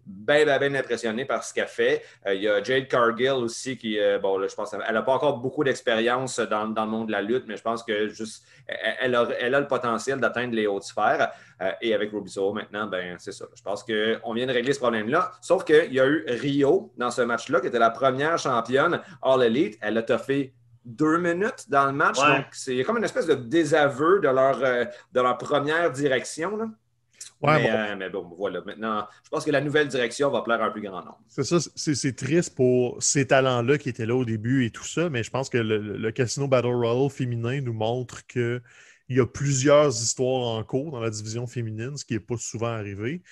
bien, bien, impressionné par ce qu'elle fait. il y a Jade Cargill aussi qui, bon, là, je pense, elle n'a pas encore beaucoup d'expérience dans, dans, le monde de la lutte, mais je pense que juste, elle a, elle a le potentiel d'atteindre les hautes sphères. Et avec Ruby maintenant, ben, c'est ça. Je pense qu'on vient de régler ce problème-là. Sauf qu'il y a eu Rio dans ce match-là, qui était la première championne All Elite. Elle a toffé deux minutes dans le match. Donc, c'est comme une espèce de désaveu de leur, euh, de leur première direction. Là. mais, bon. Euh, mais, bon. voilà. Maintenant, je pense que la nouvelle direction va plaire à un plus grand nombre. C'est ça. C'est triste pour ces talents-là qui étaient là au début et tout ça, mais je pense que le, le Casino Battle Royale féminin nous montre que il y a plusieurs histoires en cours dans la division féminine, ce qui n'est pas souvent arrivé.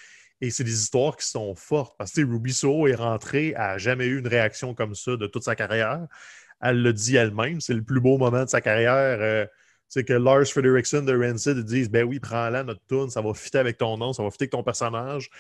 Et c'est des histoires qui sont fortes. Parce que Ruby Soho est rentrée, elle n'a jamais eu une réaction comme ça de toute sa carrière. Elle le dit elle-même, c'est le plus beau moment de sa carrière. c'est euh, que Lars Frederiksen de Rancid disent Ben oui, prends-la, notre tune, ça va fitter avec ton nom, ça va fitter avec ton personnage.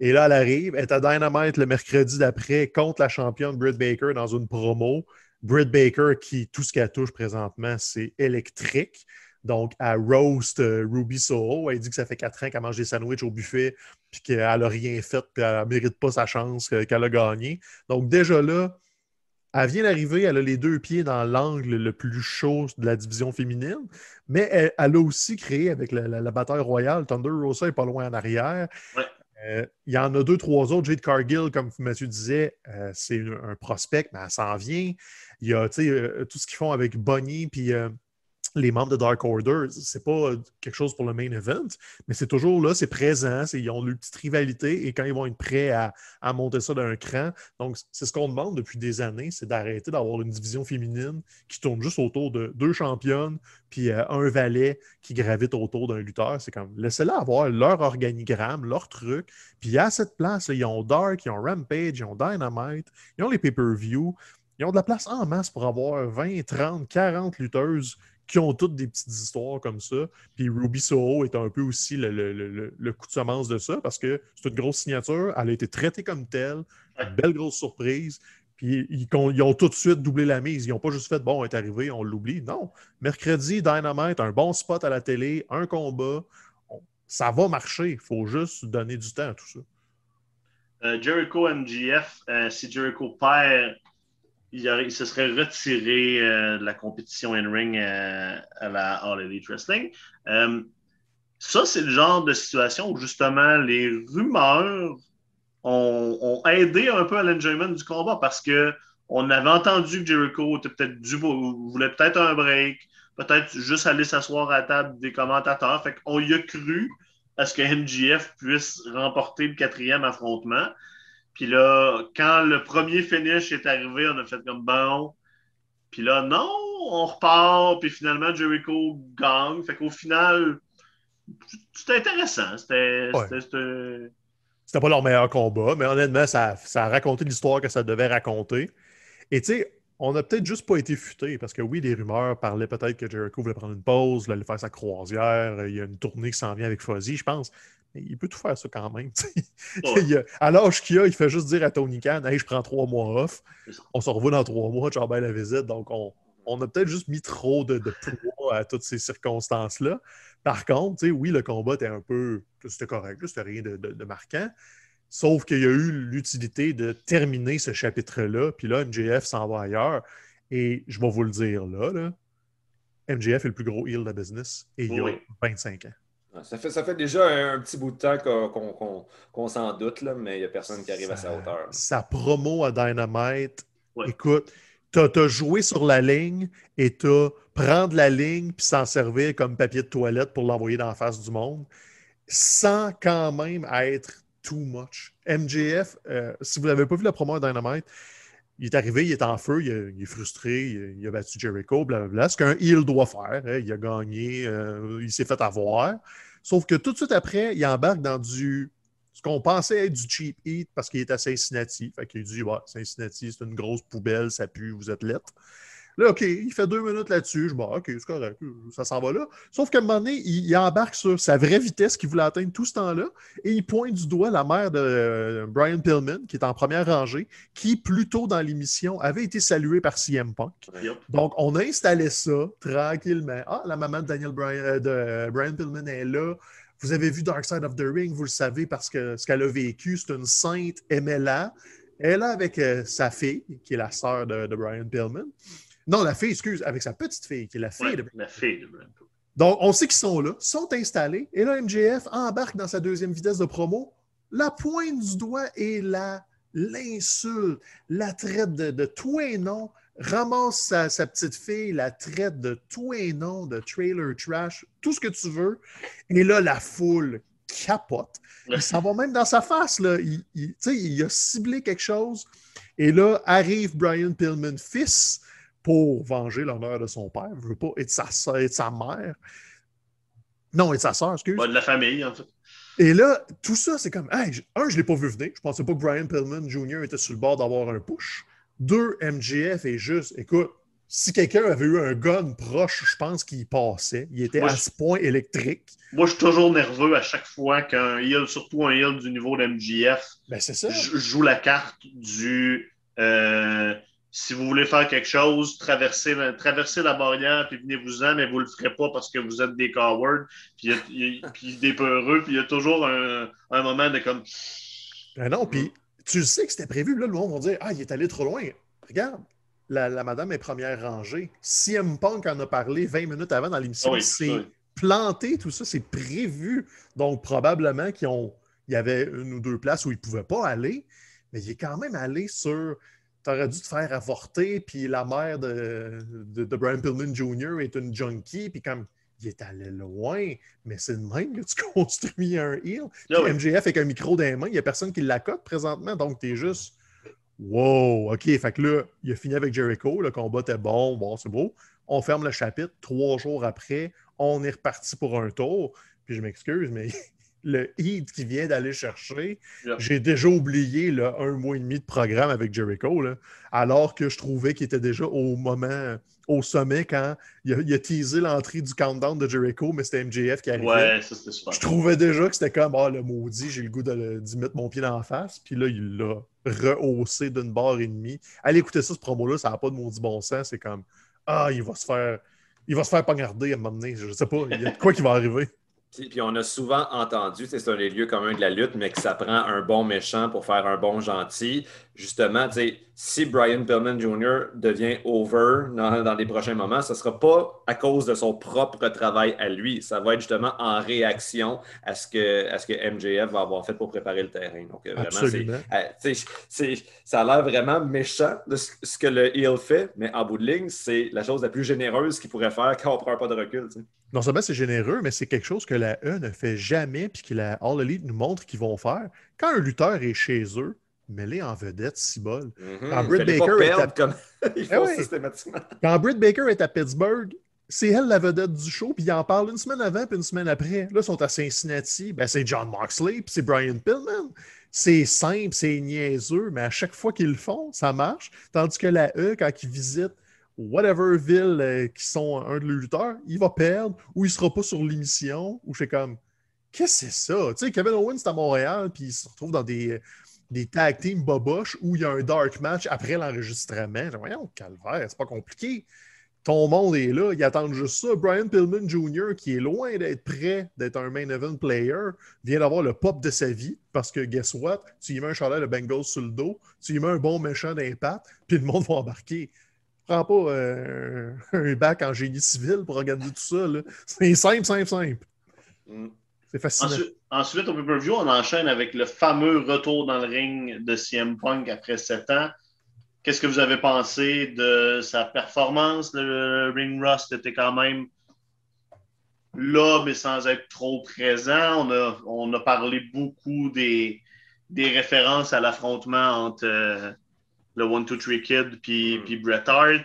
Et là, elle arrive, elle est à Dynamite le mercredi d'après contre la championne Britt Baker dans une promo. Britt Baker, qui tout ce qu'elle touche présentement, c'est électrique. Donc, à roast euh, Ruby Soho. Elle dit que ça fait quatre ans qu'elle mange des sandwichs au buffet, puis qu'elle n'a rien fait, puis elle ne mérite pas sa chance qu'elle a gagné. Donc, déjà là, elle vient d'arriver, elle a les deux pieds dans l'angle le plus chaud de la division féminine, mais elle, a aussi créé avec la, bataille royale. Thunder Rosa est pas loin en arrière. Euh, il y en a deux, trois autres. Jade Cargill, comme Mathieu disait, euh, c'est un prospect, mais elle s'en vient. Il y a tout ce qu'ils font avec Bonnie, puis les membres de Dark Order, c'est pas quelque chose pour le main event, mais c'est toujours là, c'est présent, ils ont une petite rivalité et quand ils vont être prêts à, monter ça d'un cran. Donc, c'est ce qu'on demande depuis des années, c'est d'arrêter d'avoir une division féminine qui tourne juste autour de deux championnes puis euh, un valet qui gravite autour d'un lutteur. C'est comme, laissez-la avoir leur organigramme, leur truc. Puis à cette place, ils ont Dark, ils ont Rampage, ils ont Dynamite, ils ont les pay-per-view. Ils ont de la place en masse pour avoir 20, 30, 40 lutteuses qui ont toutes des petites histoires comme ça. Puis Ruby Soho est un peu aussi le, coup de semence de ça parce que c'est une grosse signature. Elle a été traitée comme telle. Une belle grosse surprise. Puis ils, ont tout de suite doublé la mise. Ils n'ont pas juste fait bon, on est arrivé, on l'oublie. Non. Mercredi, Dynamite, un bon spot à la télé, un combat. ça va marcher. Il faut juste donner du temps à tout ça. Euh, Jericho MGF, euh, si Jericho perd il, se serait retiré euh, de la compétition in-ring euh, à la All Elite Wrestling. Euh, ça, c'est le genre de situation où justement les rumeurs ont, aidé un peu à l'enjoyment du combat parce que on avait entendu que Jericho était peut-être voulait peut-être un break, peut-être juste aller s'asseoir à la table des commentateurs. Fait qu'on y a cru à ce que MGF puisse remporter le quatrième affrontement. Puis là, quand le premier finish est arrivé, on a fait comme bon. Puis là, non, on repart. Puis finalement, Jericho gagne. Fait qu'au final, c'était intéressant. C'était. C'était pas leur meilleur combat, mais honnêtement, ça, ça a raconté l'histoire que ça devait raconter. Et tu sais, on n'a peut-être juste pas été futé parce que oui, les rumeurs parlaient peut-être que Jericho voulait prendre une pause, voulait aller faire sa croisière. Il y a une tournée qui s'en vient avec Fuzzy, je pense. Il peut tout faire ça quand même. Ouais. *laughs* à l'âge qu'il a, il fait juste dire à Tony Khan Hey, je prends trois mois off. On se revoit dans trois mois, genre la visite. Donc, on, on a peut-être juste mis trop de, de poids à toutes ces circonstances-là. Par contre, oui, le combat était un peu. C'était correct, c'était rien de, de- de marquant. Sauf qu'il y a eu l'utilité de terminer ce chapitre-là. Puis là, MJF s'en va ailleurs. Et je vais vous le dire là, là, MJF est le plus gros heel de la business. Et il y a Oui. 25 ans. Ça fait, ça fait déjà un, un petit bout de temps qu'on s'en doute, là, mais il n'y a personne qui arrive à sa hauteur. Sa promo à Dynamite, Ouais. écoute, t'as as joué sur la ligne et t'as prendre la ligne puis s'en servir comme papier de toilette pour l'envoyer dans la face du monde, sans quand même être too much. MJF, euh, si vous n'avez pas vu la promo à Dynamite, il est arrivé, il est en feu, il, est frustré, il a, battu Jericho, blablabla. Ce qu'un heel doit faire. hein. Il a gagné, euh, il s'est fait avoir. Sauf que tout de suite après, il embarque dans du ce qu'on pensait être du cheap eat parce qu'il est à Cincinnati. Fait qu'il dit ouais, Cincinnati, c'est une grosse poubelle, ça pue, vous êtes lettre. Là, OK, il fait deux minutes là-dessus. Je dis, bon, OK, c'est correct, ça s'en va là. Sauf qu'à un moment donné, il, il embarque sur sa vraie vitesse qu'il voulait atteindre tout ce temps-là et il pointe du doigt la mère de euh, Brian Pillman, qui est en première rangée, qui, plus tôt dans l'émission, avait été saluée par CM Punk. Yep. Donc, on a installé ça tranquillement. Ah, la maman de Daniel Bryan, euh, de euh, Brian Pillman est là. Vous avez vu Dark Side of the Ring, vous le savez parce que ce qu'elle a vécu, c'est une sainte MLA. Elle est là avec euh, sa fille, qui est la sœur de, de Brian Pillman. Non, la fille, excuse, avec sa petite fille, qui est la fille Ouais, de la fille de donc, on sait qu'ils sont là, sont installés, et là, MJF embarque dans sa deuxième vitesse de promo. La pointe du doigt est la l'insulte, la traite de, de tout et non, ramasse sa, sa petite fille, la traite de tout et non, de trailer trash, tout ce que tu veux. Et là, la foule capote. *laughs* Il s'en va même dans sa face. Là. Il a ciblé quelque chose. Et là, arrive Brian Pillman, fils, pour venger l'honneur de son père. Je veux pas, et de sa, sœur- et de sa mère. Non, et de sa soeur, excuse. Bah, de la famille, en fait. Et là, tout ça, c'est comme, hey, un, je ne l'ai pas vu venir. Je pensais pas que Brian Pillman Jr. était sur le bord d'avoir un push. Deux, MJF est juste, écoute, si quelqu'un avait eu un gun proche, je pense qu'il passait. Il était Moi, à ce point électrique. Moi, je suis toujours nerveux à chaque fois qu'un heel, surtout un heel du niveau de MJF, Ben, c'est ça. j- joue la carte du euh, si vous voulez faire quelque chose, traversez la, traversez la barrière, puis venez-vous-en, mais vous le ferez pas parce que vous êtes des cowards, puis, y a- des peureux, puis il y a toujours un, un moment de comme. Ben non, puis tu sais que c'était prévu. Là, le monde va dire, ah, il est allé trop loin. Regarde, la, la madame est première rangée. CM Punk en a parlé 20 minutes avant dans l'émission. Oui, c'est planté, tout ça, c'est prévu. Donc, probablement qu'ils ont. Il y avait une ou deux places où il ne pouvait pas aller, mais il est quand même allé sur. Tu aurais dû te faire avorter, puis la mère de, de, de Brian Pillman Jr. est une junkie, puis comme il est allé loin, mais c'est de même que tu *laughs* construis un heel. Puis Ah oui. MJF avec un micro dans les mains, il n'y a personne qui l'accote présentement, donc tu es juste. Wow, OK. Fait que là, il a fini avec Jericho. Le combat était bon, bon, c'est beau. On ferme le chapitre. Trois jours après, on est reparti pour un tour. Puis je m'excuse, mais le hit qui vient d'aller chercher, Yeah. j'ai déjà oublié là, un mois et demi de programme avec Jericho, là, alors que je trouvais qu'il était déjà au moment, au sommet quand il a, il a teasé l'entrée du countdown de Jericho, mais c'était MJF qui arrivait. Ouais, ça c'était super. Je trouvais déjà que c'était comme Ah, le maudit, j'ai le goût de le- d'y mettre mon pied dans la face. Puis là, il l'a rehaussé d'une barre et demie. Allez écouter ça, ce promo-là, ça n'a pas de maudit bon sens. C'est comme Ah, il va se faire. Il va se faire poignarder à un moment donné. Je sais pas. Il y a de quoi qui va arriver. Puis, puis on a souvent entendu, c'est un des lieux communs de la lutte, mais que ça prend un bon méchant pour faire un bon gentil. Justement, tu sais, si Brian Pillman Jr. devient over dans, dans les prochains moments, ce ne sera pas à cause de son propre travail à lui. Ça va être justement en réaction à ce que, à ce que MJF va avoir fait pour préparer le terrain. Donc, euh, vraiment, c'est, euh, c'est- ça a l'air vraiment méchant de ce, ce que le heel fait, mais en bout de ligne, c'est la chose la plus généreuse qu'il pourrait faire quand on prend un pas de recul. Non seulement c'est généreux, mais c'est quelque chose que la E ne fait jamais, puis que la All Elite nous montre qu'ils vont faire. Quand un lutteur est chez eux, mets-les en vedette, si bol. Mhm. Quand Britt Baker est à- comme *laughs* ils Eh oui. systématiquement. Quand Britt Baker est à Pittsburgh, c'est elle la vedette du show, puis ils en parlent une semaine avant, puis une semaine après. Là, ils sont à Cincinnati, ben, c'est John Moxley, puis c'est Brian Pillman. C'est simple, c'est niaiseux, mais à chaque fois qu'ils le font, ça marche. Tandis que la E, quand ils visitent whatever ville euh, qui sont un de leurs lutteurs, il va perdre ou il sera pas sur l'émission, ou je sais comme, qu'est-ce que c'est ça? Tu sais, Kevin Owens est à Montréal, puis il se retrouve dans des, des tag teams boboches où il y a un dark match après l'enregistrement. Voyons, calvaire, c'est pas compliqué. Ton monde est là, ils attendent juste ça. Brian Pillman Jr., qui est loin d'être prêt d'être un main event player, vient d'avoir le pop de sa vie parce que, guess what, tu y mets un chandail de Bengals sur le dos, tu y mets un bon méchant d'impact, puis le monde va embarquer. Prends pas euh, *laughs* un bac en génie civil pour regarder tout ça. C'est simple, simple, simple. Mm. C'est fascinant. Ensuite, ensuite, au pay-per-view, on enchaîne avec le fameux retour dans le ring de CM Punk après sept ans. Qu'est-ce que vous avez pensé de sa performance? Le ring rust était quand même là, mais sans être trop présent. On a, parlé beaucoup des, des références à l'affrontement entre euh, le One, Two, Three Kid puis, puis Bret Hart.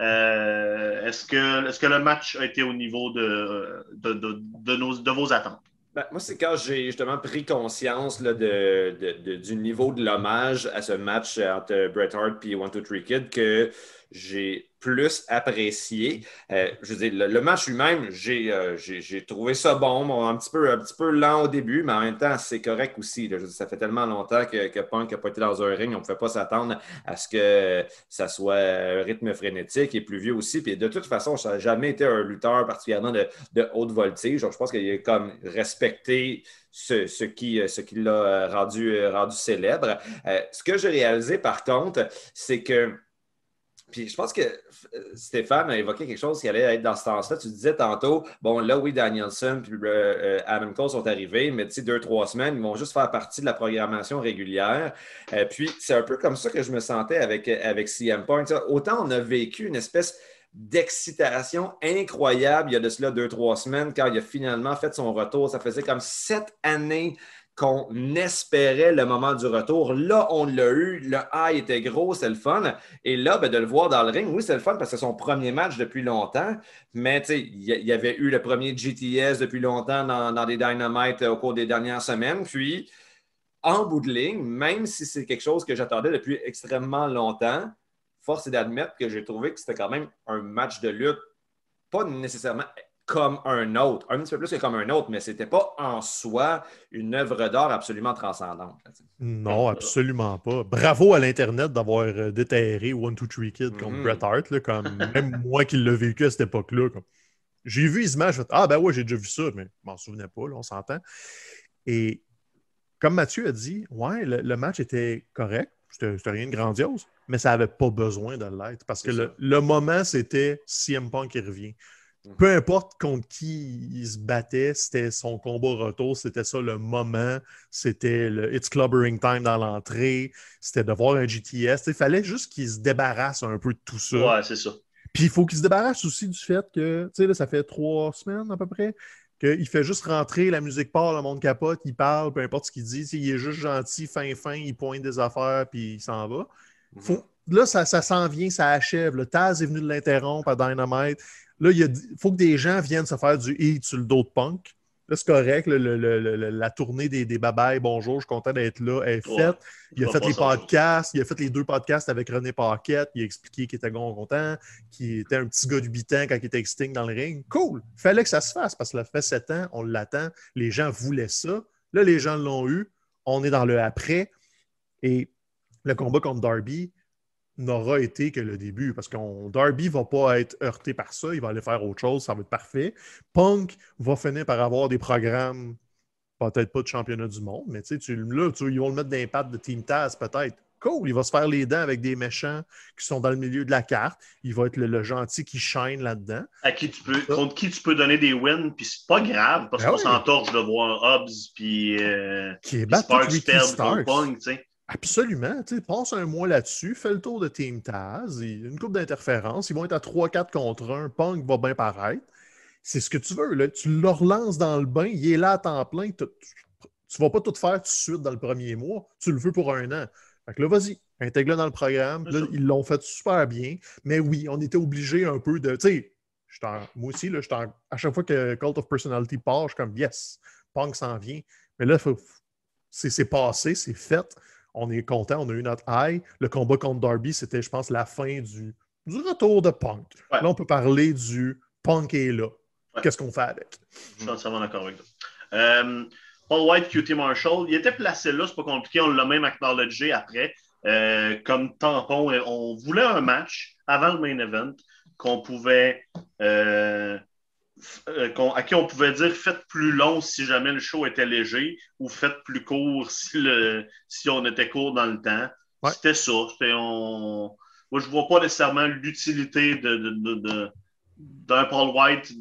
Euh, est-ce, que, est que le match a été au niveau de, de, de, nos, de vos attentes? Ben, moi, c'est quand j'ai justement pris conscience là, de, du niveau de l'hommage à ce match entre Bret Hart et One Two Three Kid que j'ai plus apprécié. Euh, je veux dire, le, match lui-même, euh, j'ai trouvé ça bon, un petit, peu, un petit peu lent au début, mais en même temps, c'est correct aussi. ça fait tellement longtemps que, que Punk n'a pas été dans un ring, on ne pouvait pas s'attendre à ce que ça soit un rythme frénétique et plus vieux aussi. Puis de toute façon, ça n'a jamais été un lutteur particulièrement de, haute voltige. je pense qu'il a comme respecté ce, ce qui, ce qui l'a rendu, rendu célèbre. Euh, ce que j'ai réalisé, par contre, c'est que je pense que euh, Stéphane a évoqué quelque chose qui allait être dans ce sens-là. Tu disais tantôt, bon, là, oui, Danielson puis euh, euh, Adam Cole sont arrivés, mais tu sais, deux, trois semaines, ils vont juste faire partie de la programmation régulière. puis c'est un peu comme ça que je me sentais avec, avec CM Punk. Autant on a vécu une espèce d'excitation incroyable il y a de cela deux, trois semaines quand il a finalement fait son retour. Ça faisait comme sept années qu'on espérait le moment du retour. Là, on l'a eu. Le high était gros, c'est le fun. Et là, ben, de le voir dans le ring, oui, c'est le fun parce que c'est son premier match depuis longtemps. Mais il y, avait eu le premier GTS depuis longtemps dans, des Dynamite au cours des dernières semaines. Puis, en bout de ligne, même si c'est quelque chose que j'attendais depuis extrêmement longtemps, force est d'admettre que j'ai trouvé que c'était quand même un match de lutte pas nécessairement comme un autre, un petit peu plus que comme un autre, mais ce n'était pas en soi une œuvre d'art absolument transcendante. Non, absolument pas. Bravo à l'Internet d'avoir euh, déterré One, Two, Three Kid comme mm-hmm. Bret Hart, comme *laughs* même moi qui l'ai vécu à cette époque-là. J'ai vu les images, ah ben ouais, j'ai déjà vu ça, mais je m'en souvenais pas, on s'entend. Et comme Mathieu a dit, ouais, le, match était correct, c'était rien de grandiose, mais ça n'avait pas besoin de l'être parce que le, le, moment, c'était CM Punk qui revient. Peu importe contre qui il se battait, c'était son combat retour, c'était ça le moment, c'était le It's Clubbering Time dans l'entrée, c'était de voir un GTS. Il fallait juste qu'il se débarrasse un peu de tout ça. Ouais, c'est ça. Puis il faut qu'il se débarrasse aussi du fait que, tu sais, ça fait trois semaines à peu près, qu'il fait juste rentrer, la musique part, le monde capote, il parle, peu importe ce qu'il dit, il est juste gentil, fin, fin, il pointe des affaires, puis il s'en va. Mhm. là, ça, ça s'en vient, ça achève. Le Taz est venu de l'interrompre à Dynamite. Là, il faut que des gens viennent se faire du hit sur le dos de punk. Là, c'est correct. la tournée des, des babayes, bonjour, je suis content d'être là, est faite. il a fait les podcasts, il a fait les deux podcasts avec René Paquette, il a expliqué qu'il était content, qu'il était un petit gars du 8 ans quand il était extinct dans le ring. Cool! Il fallait que ça se fasse parce que ça fait 7 ans, on l'attend, les gens voulaient ça. Là, les gens l'ont eu, on est dans le après. Et le combat contre Darby, n'aura été que le début parce que Darby ne va pas être heurté par ça, il va aller faire autre chose, ça va être parfait. Punk va finir par avoir des programmes, peut-être pas de championnat du monde, mais tu là, ils vont le mettre dans les pattes de Team Taz peut-être. Cool, il va se faire les dents avec des méchants qui sont dans le milieu de la carte. Il va être le, gentil qui shine là-dedans. À qui tu peux, contre qui tu peux donner des wins, puis c'est pas grave parce ben qu'on s'entorche de voir Hobbs puis euh, qui est battu Punk, tu sais. Absolument. passe un mois là-dessus, fais le tour de Team Taz, une coupe d'interférences, ils vont être à 3-4 contre 1, Punk va bien paraître. C'est ce que tu veux. Là. Tu le relances dans le bain, il est là à temps plein. Tu ne vas pas tout faire tout de suite dans le premier mois. Tu le veux pour un an. Fait que là, vas-y, intègre-le dans le programme. ils l'ont fait super bien. Mais oui, on était obligé un peu de. Tu sais, moi aussi, là, à chaque fois que Cult of Personality part, je suis comme yes, Punk s'en vient. Mais là, c'est passé, c'est fait. On est content, on a eu notre high. Le combat contre Darby, c'était, je pense, la fin du, du retour de Punk. Là, on peut parler du Punk est là. Qu'est-ce qu'on fait avec? Je suis entièrement d'accord avec toi. Euh, Paul White, QT Marshall, il était placé là, c'est pas compliqué, on l'a même acknowledgé après. Euh, comme tampon, on voulait un match avant le main event qu'on pouvait euh, à qui on pouvait dire faites plus long si jamais le show était léger ou faites plus court si, le, si on était court dans le temps. C'était ça. On... Moi, je vois pas nécessairement l'utilité de, de d'un Paul White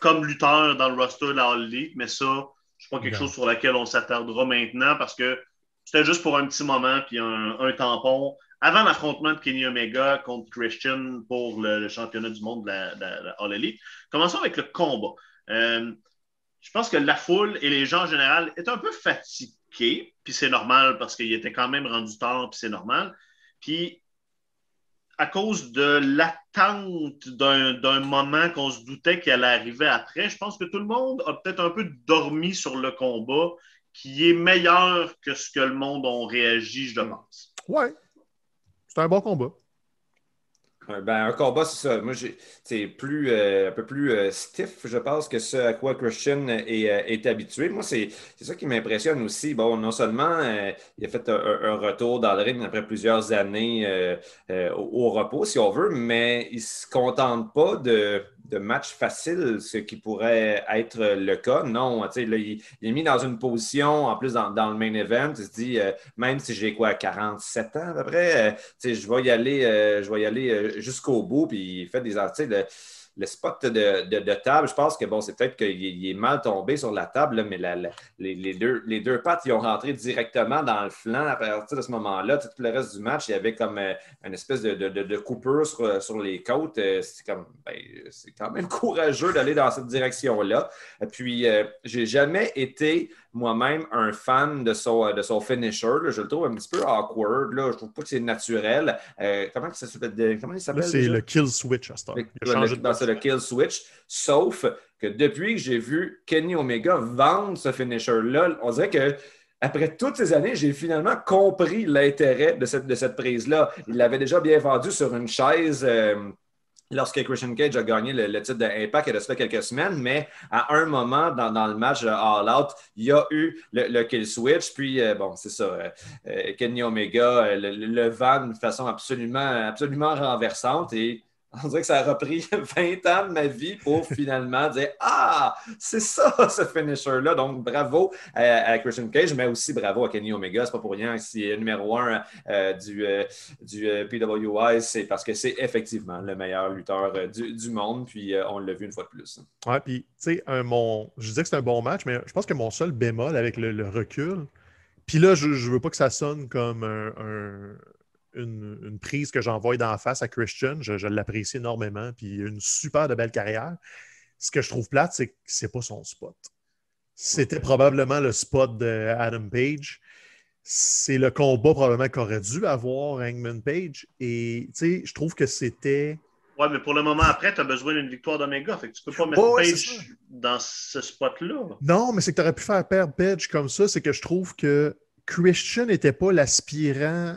comme lutteur dans le roster de la All League, mais ça, je pas quelque chose sur lequel on s'attardera maintenant parce que c'était juste pour un petit moment puis un, tampon avant l'affrontement de Kenny Omega contre Christian pour le, championnat du monde de la, All Elite. Commençons avec le combat. Euh, je pense que la foule et les gens en général étaient un peu fatigués, puis c'est normal parce qu'il était quand même rendu tard, puis c'est normal. Puis à cause de l'attente d'un moment qu'on se doutait qu'il allait arriver après, je pense que tout le monde a peut-être un peu dormi sur le combat qui est meilleur que ce que le monde a réagi, je pense. Ouais. C'est un bon combat. Ben, un combat, c'est ça. Moi, c'est euh, un peu plus euh, stiff, je pense, que ce à quoi Christian est, euh, habitué. Moi, c'est ça qui m'impressionne aussi. Bon, non seulement il a fait un, retour dans le ring après plusieurs années au, repos, si on veut, mais il ne se contente pas de, de match facile, ce qui pourrait être le cas. Non, là, il, est mis dans une position, en plus dans, le main event, il se dit, même si j'ai quoi, 47 ans à peu près, je vais y aller, je vais y aller jusqu'au bout, puis il fait des articles. De, le spot de, table, je pense que bon, c'est peut-être qu'il est mal tombé sur la table, mais les, deux, les deux pattes, ils ont rentré directement dans le flanc à partir de ce moment-là. Tout le reste du match, il y avait comme euh, une espèce de, de, coupure sur, les côtes. Euh, c'est comme ben, c'est quand même *laughs* courageux d'aller dans cette direction-là. Puis, euh, j'ai jamais été moi-même un fan de son, de son finisher. Je le trouve un petit peu awkward. Là. Je trouve pas que c'est naturel. comment, ça, comment il s'appelle? C'est le kill switch à ce temps c'est le kill switch. Sauf que depuis que j'ai vu Kenny Omega vendre ce finisher-là, on dirait que après toutes ces années, j'ai finalement compris l'intérêt de cette, de cette prise-là. Il l'avait déjà bien vendu sur une chaise. Euh, lorsque Christian Cage a gagné le, titre d'Impact il fait quelques semaines, mais à un moment dans, le match All Out, il y a eu le, kill switch, puis euh, bon, c'est ça, euh, Kenny Omega le, le, d'une façon absolument, absolument renversante et on dirait que ça a repris *laughs* 20 ans de ma vie pour finalement dire Ah, c'est ça, *laughs* ce finisher-là. Donc, bravo à, Christian Cage, mais aussi bravo à Kenny Omega. C'est pas pour rien s'il est numéro un euh, du, euh, du euh, PWI, c'est parce que c'est effectivement le meilleur lutteur du, monde. Puis, on l'a vu une fois de plus. Ouais, puis, tu sais, je disais que c'est un bon match, mais je pense que mon seul bémol avec le, recul, puis là, je, je veux pas que ça sonne comme un une, prise que j'envoie d'en face à Christian. Je, l'apprécie énormément. Puis une super de belle carrière. Ce que je trouve plate, c'est que c'est pas son spot. C'était probablement le spot de Adam Page. C'est le combat probablement qu'aurait dû avoir Hangman Page. Et tu sais, je trouve que c'était. Ouais, mais pour le moment après, tu as besoin d'une victoire d'Omega. Fait que tu peux pas mettre Page dans ce spot-là. Non, mais c'est que tu aurais pu faire perdre Page comme ça. C'est que je trouve que Christian n'était pas l'aspirant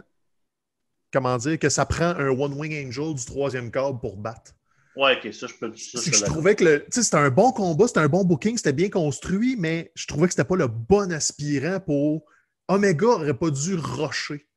comment dire, que ça prend un One Wing Angel du troisième câble pour battre. Ouais, ok, ça, je peux. Ça, je, trouvais que c'était un bon combat, c'était un bon booking, c'était bien construit, mais je trouvais que c'était pas le bon aspirant pour. Omega aurait pas dû rusher.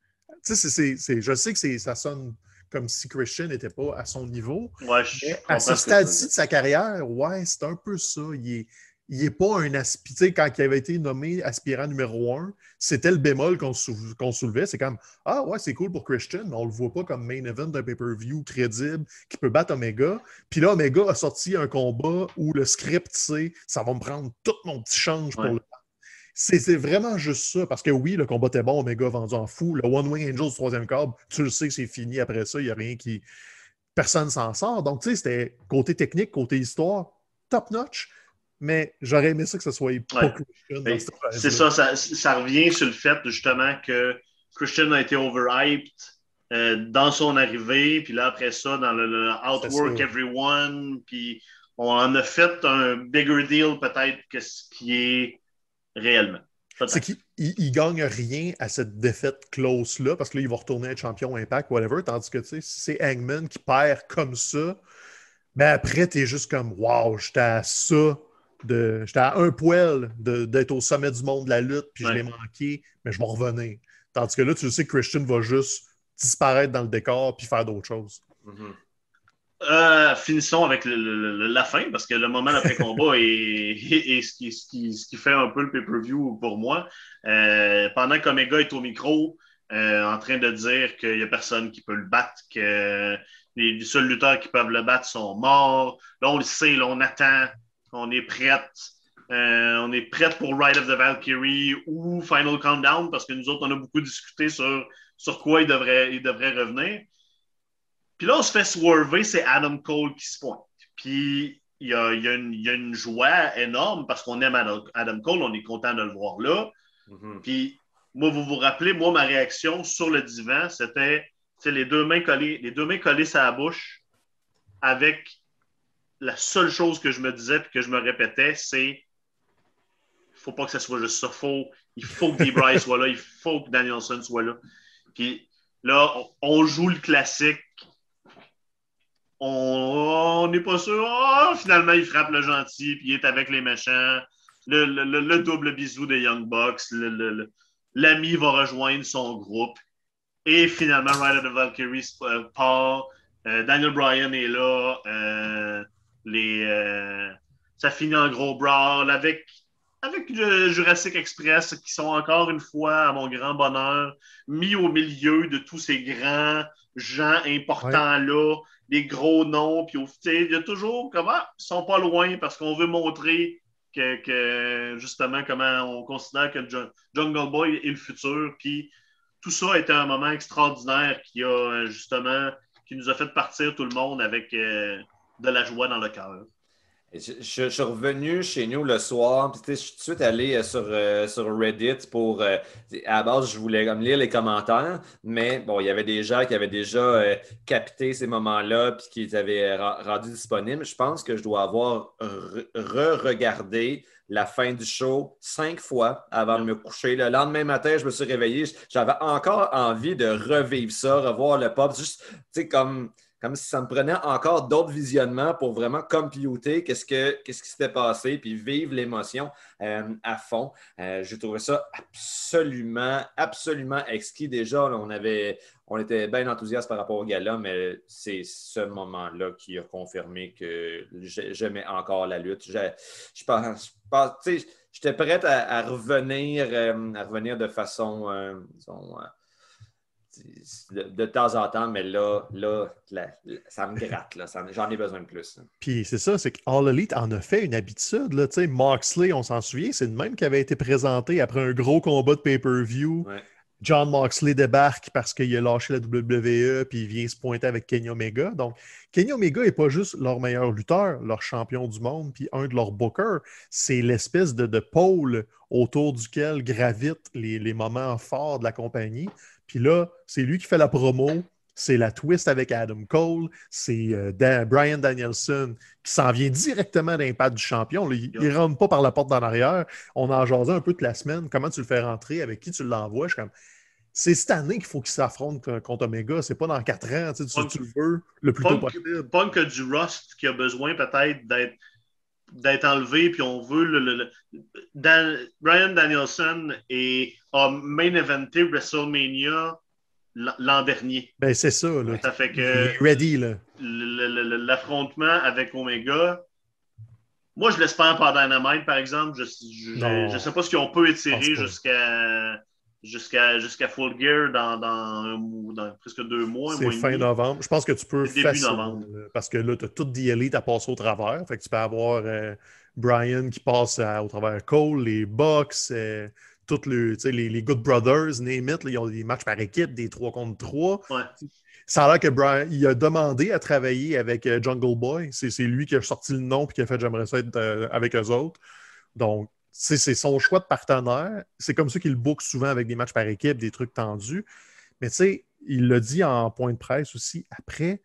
Tu sais, je sais que ça sonne comme si Christian n'était pas à son niveau. Ouais, à ce stade-ci de sa carrière, ouais, c'est un peu ça. Il est, il n'est pas un aspirant. Quand il avait été nommé aspirant numéro un, c'était le bémol qu'on soulevait. C'est comme Ah ouais, c'est cool pour Christian, mais on ne le voit pas comme main event d'un pay-per-view crédible qui peut battre Omega. Puis là, Omega a sorti un combat où le script, c'est ça va me prendre tout mon petit change pour le battre. C'est vraiment juste ça, parce que oui, le combat était bon, Omega vendu en fou. Le One Wing Angel du troisième câble, tu le sais que c'est fini après ça, il n'y a rien qui. Personne s'en sort. Donc, tu sais, c'était côté technique, côté histoire, top notch mais j'aurais aimé ça que ce soit pas Christian. C'est ça, ça, revient sur le fait justement que Christian a été overhyped euh, dans son arrivée, puis là, après ça, dans le, Outwork Everyone, puis on en a fait un bigger deal peut-être que ce qui est réellement. C'est qu'il ne gagne rien à cette défaite close-là, parce que là, il va retourner être champion Impact, whatever, tandis que, tu sais, si c'est Hangman qui perd comme ça, mais ben après, tu es juste comme, wow, j'étais à ça J'étais à un poil d'être au sommet du monde de la lutte, puis je l'ai manqué, mais je vais revenir. Tandis que là, tu sais que Christian va juste disparaître dans le décor puis faire d'autres choses. Mm-hmm. Euh, finissons avec la fin, parce que le moment d'après-combat *laughs* est, ce, qui, fait un peu le pay-per-view pour moi. Euh, pendant qu'Omega est au micro, euh, en train de dire qu'il n'y a personne qui peut le battre, que les, seuls lutteurs qui peuvent le battre sont morts. Là, on le sait, là, on attend on est prête. Euh, on est prête pour Ride of the Valkyrie ou Final Countdown parce que nous autres, on a beaucoup discuté sur, sur quoi il devrait, il devrait revenir. Puis là, on se fait swerver, c'est Adam Cole qui se pointe. Puis il y a, une, joie énorme parce qu'on aime Adam Cole, on est content de le voir là. Mm-hmm. Puis moi, vous vous rappelez, moi, ma réaction sur le divan, c'était les deux mains collées, les deux mains collées sur la bouche avec la seule chose que je me disais et que je me répétais, c'est faut pas que ce soit juste ça. Il faut que Debray soit là, il faut que Danielson soit là. Puis là, on, joue le classique. On n'est pas sûr. Oh, finalement, il frappe le gentil, puis il est avec les méchants. Le, double bisou des Young Bucks. L'ami va rejoindre son groupe. Et finalement, Rider of Valkyrie euh, part. Euh, Daniel Bryan est là. Euh, les, euh, ça finit en gros brawl avec, avec le Jurassic Express qui sont encore une fois, à mon grand bonheur, mis au milieu de tous ces grands gens importants-là, des gros noms. Puis il y a toujours comment ils sont pas loin parce qu'on veut montrer que, justement comment on considère que Jungle Boy est le futur. Puis tout ça a été un moment extraordinaire qui a justement qui nous a fait partir tout le monde avec. Euh, de la joie dans le cœur. Je, suis revenu chez nous le soir, puis je suis tout de suite allé euh, sur, euh, sur Reddit pour. Euh, à la base, je voulais comme lire les commentaires, mais bon, il y avait des gens qui avaient déjà capté ces moments-là, puis qui les avaient rendus disponibles. Je pense que je dois avoir re-regardé la fin du show cinq fois avant de me coucher. Le lendemain matin, je me suis réveillé. J'avais encore envie de revivre ça, revoir le pop, juste, tu sais, comme comme si ça me prenait encore d'autres visionnements pour vraiment computer qu'est-ce, que, qu'est-ce qui s'était passé, puis vivre l'émotion euh, à fond. Euh, J'ai trouvé ça absolument, absolument exquis. Déjà, on, avait, on était bien enthousiaste par rapport au gala, mais c'est ce moment-là qui a confirmé que j'aimais encore la lutte. Je, je pense, j'étais prête à, revenir, euh, à revenir de façon, disons, de, temps en temps, mais là, là, ça me gratte. J'en ai besoin de plus. Puis c'est ça, c'est qu'All Elite en a fait une habitude. Là, Moxley, on s'en souvient, c'est le même qui avait été présenté après un gros combat de pay-per-view. John Moxley débarque parce qu'il a lâché la WWE puis il vient se pointer avec Kenny Omega. Donc, Kenny Omega n'est pas juste leur meilleur lutteur, leur champion du monde, puis un de leurs bookers. C'est l'espèce de, de, pôle autour duquel gravitent les, les moments forts de la compagnie. Puis là, c'est lui qui fait la promo. C'est la twist avec Adam Cole. C'est euh, Brian Danielson qui s'en vient directement d'impact du champion. il ne rentre pas par la porte d'en arrière. On a jasé un peu toute la semaine. Comment tu le fais rentrer? Avec qui tu l'envoies? c'est cette année qu'il faut qu'il s'affronte contre Omega. C'est pas dans quatre ans. Tu, tu, le veux le plus tôt possible. Que du Rust qui a besoin peut-être d'être d'être enlevé, puis on veut le, Brian Danielson et a main eventé WrestleMania l'an dernier. Ben c'est ça. Là. Ça fait que ready là. L'affrontement avec Omega. Moi, je l'espère par Dynamite, par exemple. Je ne sais pas si on peut étirer jusqu'à jusqu'à jusqu'à Full Gear dans, dans, presque deux mois. C'est fin novembre. Je pense que tu peux facilement. Parce que là, tu as toute The Elite à passer au travers. Fait que tu peux avoir euh, Brian qui passe au travers Cole, les Bucks, euh, tous les, les, Good Brothers, name it, ils ont des matchs par équipe, des 3 contre 3. Ça a l'air que Brian il a demandé à travailler avec euh, Jungle Boy. C'est lui qui a sorti le nom et qui a fait J'aimerais ça être avec eux autres. Donc, c'est son choix de partenaire. C'est comme ça qu'il book souvent avec des matchs par équipe, des trucs tendus. Mais tu sais, il l'a dit en point de presse aussi, après,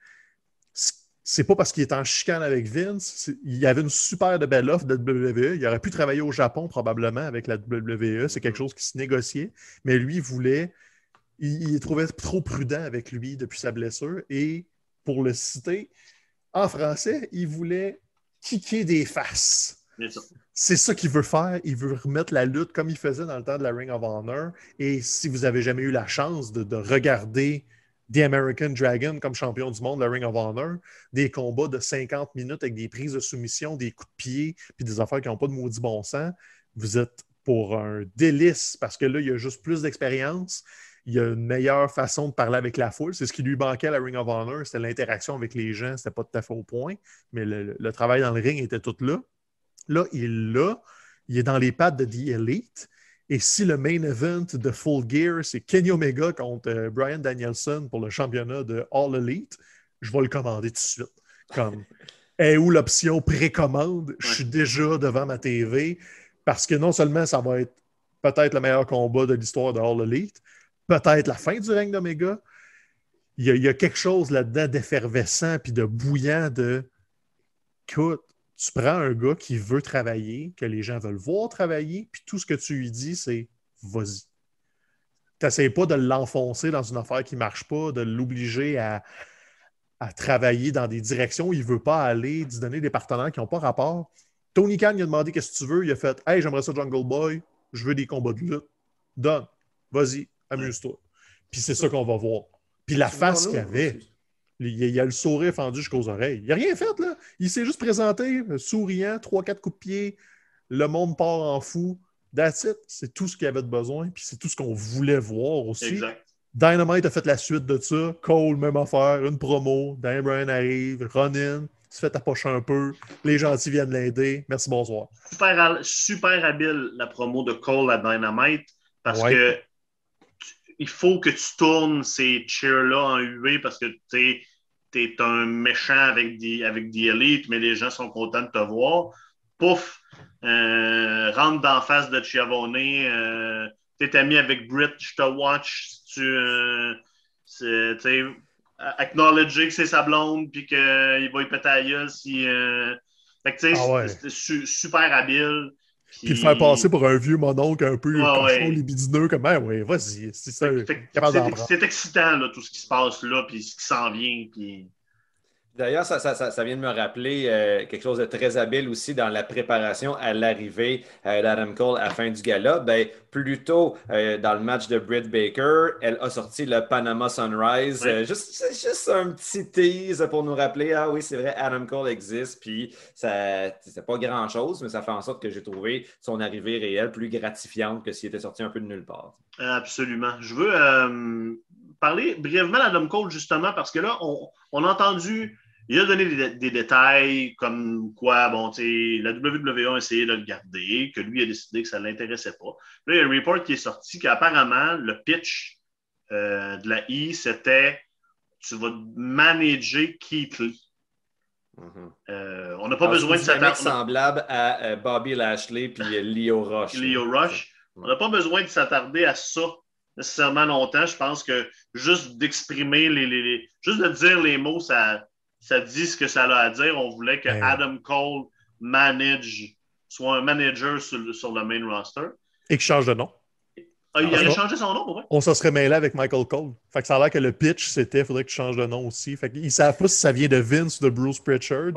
c'est pas parce qu'il est en chicane avec Vince. Il y avait une super de belle offre de WWE. Il aurait pu travailler au Japon probablement avec la WWE. C'est quelque chose qui se négociait. Mais lui, il voulait. Il, il trouvait trop prudent avec lui depuis sa blessure. Et pour le citer, en français, il voulait kicker des faces. C'est ça qu'il veut faire. Il veut remettre la lutte comme il faisait dans le temps de la Ring of Honor. Et si vous avez jamais eu la chance de, regarder The American Dragon comme champion du monde, la Ring of Honor, des combats de 50 minutes avec des prises de soumission, des coups de pied, puis des affaires qui n'ont pas de maudit bon sens, vous êtes pour un délice parce que là, il y a juste plus d'expérience. Il y a une meilleure façon de parler avec la foule. C'est ce qui lui manquait à la Ring of Honor, c'était l'interaction avec les gens. C'était pas tout à fait au point, mais le travail dans le ring était tout là. Là, il l'a. Il est dans les pattes de The Elite. Et si le main event de Full Gear, c'est Kenny Omega contre euh, Brian Danielson pour le championnat de All Elite, je vais le commander tout de suite. Comme, *laughs* et où l'option précommande, je suis déjà devant ma TV parce que non seulement ça va être peut-être le meilleur combat de l'histoire de All Elite, peut-être la fin du règne d'Omega. Il, il, y a quelque chose là-dedans d'effervescent puis de bouillant de. Écoute, tu prends un gars qui veut travailler, que les gens veulent voir travailler, puis tout ce que tu lui dis, c'est vas-y. Tu n'essayes pas de l'enfoncer dans une affaire qui ne marche pas, de l'obliger à, travailler dans des directions où il ne veut pas aller, d'y donner des partenaires qui n'ont pas rapport. Tony Khan, il a demandé qu'est-ce que tu veux. Il a fait Hey, j'aimerais ça Jungle Boy, je veux des combats de lutte. Donne, vas-y, amuse-toi. Puis c'est ça qu'on va voir. Puis la face qu'il avait. Il y a le sourire fendu jusqu'aux oreilles. Il n'a rien fait, là. Il s'est juste présenté, souriant, trois, quatre coups de pied. Le monde part en fou. That's it. C'est tout ce qu'il avait de besoin. Puis c'est tout ce qu'on voulait voir aussi. Exact. Dynamite a fait la suite de ça. Cole, même affaire. Une promo. Dan Bryan arrive. Ronin se fait approcher un peu. Les gentils viennent l'aider. Merci, bonsoir. Super, super habile la promo de Cole à Dynamite parce que il faut que tu tournes ces cheers-là en UV parce que tu es un méchant avec des, avec des élites, mais les gens sont contents de te voir. Pouf, euh, rentre d'en face de Chiavone, euh, tu es ami avec Britt, je te watch, tu euh, acknowledger que c'est sa blonde puis qu'il va y péter à gueule si. Euh, fait que ah super habile. Puis le faire passer pour un vieux mononcle un peu ah, ouais. libidineux, comme ben ouais, vas-y, c'est ça. C'est excitant, là, tout ce qui se passe là, puis ce qui s'en vient. Puis... D'ailleurs, ça, ça, ça, vient de me rappeler euh, quelque chose de très habile aussi dans la préparation à l'arrivée euh, d'Adam Cole à la fin du gala. Ben, plus tôt, euh, dans le match de Britt Baker, elle a sorti le Panama Sunrise. juste, juste un petit tease pour nous rappeler Ah oui, c'est vrai, Adam Cole existe. Puis, ça c'est pas grand-chose, mais ça fait en sorte que j'ai trouvé son arrivée réelle plus gratifiante que s'il était sorti un peu de nulle part. Absolument. Je veux parler brièvement d'Adam Cole, justement, parce que là, on, on a entendu il a donné des, détails comme quoi, bon, tu sais, la WWE a essayé de le garder, que lui a décidé que ça ne l'intéressait pas. Là, il y a un report qui est sorti qu'apparemment, le pitch euh, de la I, c'était tu vas manager Keith Lee. Mm-hmm. Euh, on n'a pas besoin de s'attarder. semblable à euh, Bobby Lashley puis Leo Rush. Leo Rush. On n'a pas besoin de s'attarder à ça nécessairement longtemps. Je pense que juste d'exprimer les, les, Juste de dire les mots, ça ça dit ce que ça a à dire. On voulait que ben Adam Cole manage, soit un manager sur, le main roster. Et qu'il change de nom. Ah, il a changé son nom, pour vrai? On s'en serait mêlé avec Michael Cole. Fait que ça a l'air que le pitch, c'était il faudrait que tu changes de nom aussi. Fait qu'ils savent pas si ça vient de Vince ou de Bruce Pritchard.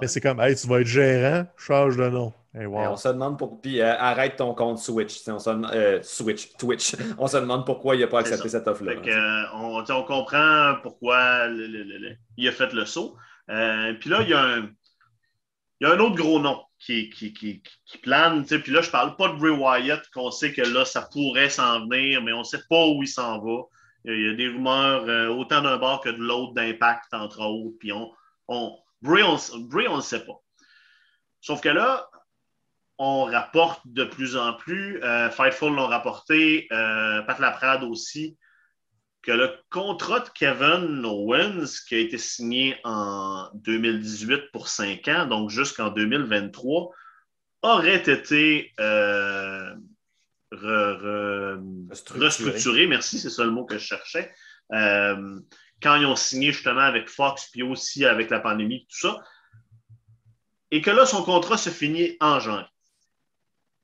Mais c'est comme, hey, tu vas être gérant, change de nom. On se demande pourquoi. Puis euh, arrête ton compte Switch. On se... Euh, Switch, Twitch. *laughs* on se demande pourquoi il n'a pas accepté cette offre-là. Euh, on, on, comprend pourquoi il a fait le saut. puis là, il y, a un, il y a un autre gros nom qui, qui, qui, qui plane. Puis là, je ne parle pas de Bray Wyatt, qu'on sait que là, ça pourrait s'en venir, mais on ne sait pas où il s'en va. Il y a des rumeurs euh, autant d'un bord que de l'autre d'impact, entre autres. Puis on, on, Bray, on ne le sait pas. Sauf que là, on rapporte de plus en plus. Euh, Fightful l'ont rapporté, euh, Pat Laprade aussi que le contrat de Kevin Owens, qui a été signé en 2018 pour 5 ans, donc jusqu'en 2023, aurait été euh, restructuré. Merci, c'est ça le mot que je cherchais. Euh, quand ils ont signé justement avec Fox, puis aussi avec la pandémie, tout ça. Et que là, son contrat se finit en janvier.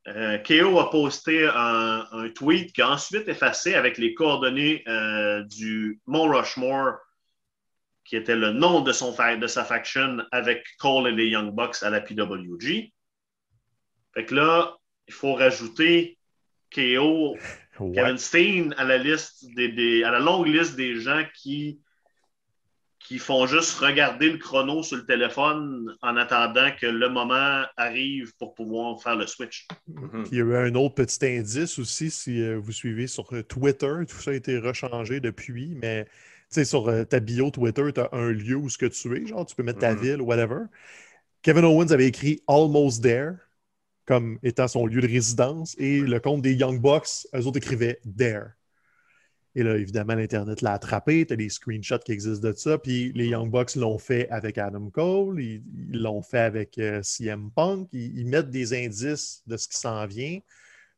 Euh, KO a posté un, tweet qui a ensuite effacé avec les coordonnées euh, du Mont Rushmore, qui était le nom de, son, de sa faction avec Cole et les Young Bucks à la PWG. Fait que là, il faut rajouter KO, *laughs* Kevin Steen à la liste des, à la longue liste des gens qui qui font juste regarder le chrono sur le téléphone en attendant que le moment arrive pour pouvoir faire le switch. Mhm. Il y a eu un autre petit indice aussi, si euh, vous suivez sur euh, Twitter, tout ça a été rechangé depuis, mais sur euh, ta bio Twitter, tu as un lieu où ce que tu es, genre tu peux mettre ta mhm. ville ou whatever. Kevin Owens avait écrit Almost There comme étant son lieu de résidence et le compte des Young Bucks, eux autres écrivaient There. Et là, évidemment, l'Internet l'a attrapé. Tu as des screenshots qui existent de ça. Puis les Young Bucks l'ont fait avec Adam Cole. Ils l'ont fait avec euh, CM Punk. Ils, mettent des indices de ce qui s'en vient.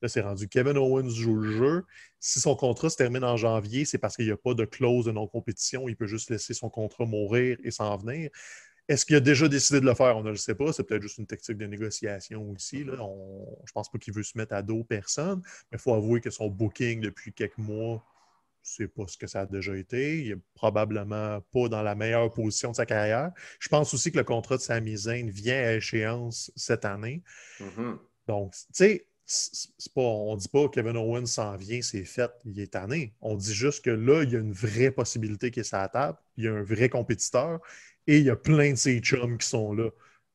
Là, c'est rendu Kevin Owens joue le jeu. Si son contrat se termine en janvier, c'est parce qu'il n'y a pas de clause de non-compétition. Il peut juste laisser son contrat mourir et s'en venir. Est-ce qu'il a déjà décidé de le faire? On ne le sait pas. C'est peut-être juste une tactique de négociation aussi. Là. je ne pense pas qu'il veut se mettre à dos personne. Mais il faut avouer que son booking depuis quelques mois c'est pas ce que ça a déjà été. Il est probablement pas dans la meilleure position de sa carrière. Je pense aussi que le contrat de Sami Zayn vient à échéance cette année. Mm-hmm. Donc, tu sais, pas, on ne dit pas que Kevin Owens s'en vient, c'est fait, il est tanné. On dit juste que là, il y a une vraie possibilité qui est sur la table, il y a un vrai compétiteur et il y a plein de ces chums qui sont là.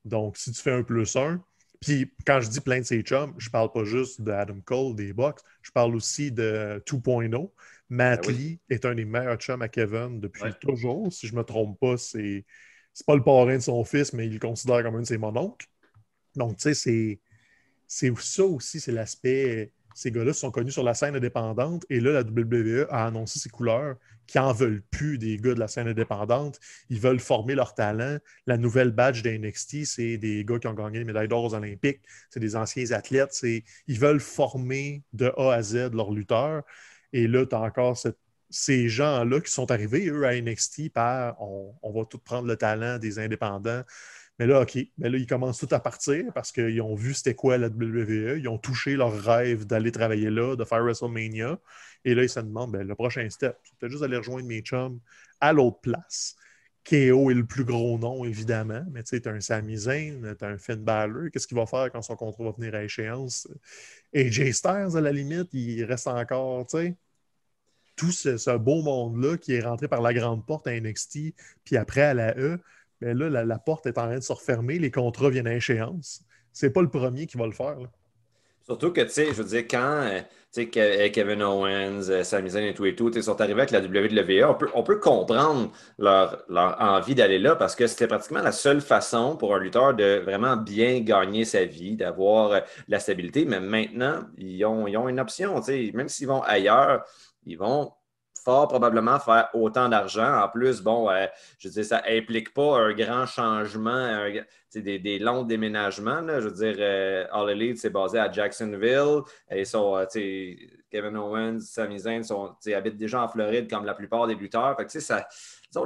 Donc, si tu fais un plus un, puis quand je dis plein de ces chums, je parle pas juste d'Adam Cole, des Bucks, je parle aussi de 2.0. Matt ben Lee est un des meilleurs chums à Kevin depuis toujours. Si je ne me trompe pas, c'est c'est pas le parrain de son fils, mais il le considère comme un de ses mononcles. Donc, tu sais, c'est ça aussi, c'est l'aspect. Ces gars-là sont connus sur la scène indépendante et là, la WWE a annoncé ses couleurs qui en veulent plus des gars de la scène indépendante. Ils veulent former leur talent. La nouvelle badge de NXT, c'est des gars qui ont gagné les médailles d'or aux Olympiques. C'est des anciens athlètes. Ils veulent former de A à Z leurs lutteurs. Et là, tu as encore ces gens-là qui sont arrivés, eux, à NXT par on, va tout prendre le talent des indépendants. Mais là, OK, mais là, ils commencent tout à partir parce qu'ils ont vu c'était quoi la WWE. Ils ont touché leur rêve d'aller travailler là, de faire WrestleMania. Et là, ils se demandent ben, le prochain step, c'est peut-être juste aller rejoindre mes chums à l'autre place. KO est le plus gros nom, évidemment, mais tu sais, un Sami Zayn, un Finn Balor. Qu'est-ce qu'il va faire quand son contrat va venir à échéance? AJ Styles, à la limite, il reste encore, tu sais, tout ce, beau monde-là qui est rentré par la grande porte à NXT, puis après à la E, bien là, la, porte est en train de se refermer, les contrats viennent à échéance. C'est pas le premier qui va le faire. Surtout que, tu sais, je veux dire, quand euh, euh, Kevin Owens, euh, Sami Zayn et tout et tout, ils sont arrivés avec la WWE, on peut, on peut comprendre leur, leur envie d'aller là parce que c'était pratiquement la seule façon pour un lutteur de vraiment bien gagner sa vie, d'avoir la stabilité. Mais maintenant, ils ont, ils ont une option, tu sais, même s'ils vont ailleurs, ils vont fort probablement faire autant d'argent. En plus, bon, euh, je veux dire, ça implique pas un grand changement, des, longs déménagements. Je veux dire, euh, All Elite, c'est basé à Jacksonville. Et euh, Kevin Owens, Sami Zayn sont, habitent déjà en Floride comme la plupart des lutteurs. Fait que, ça,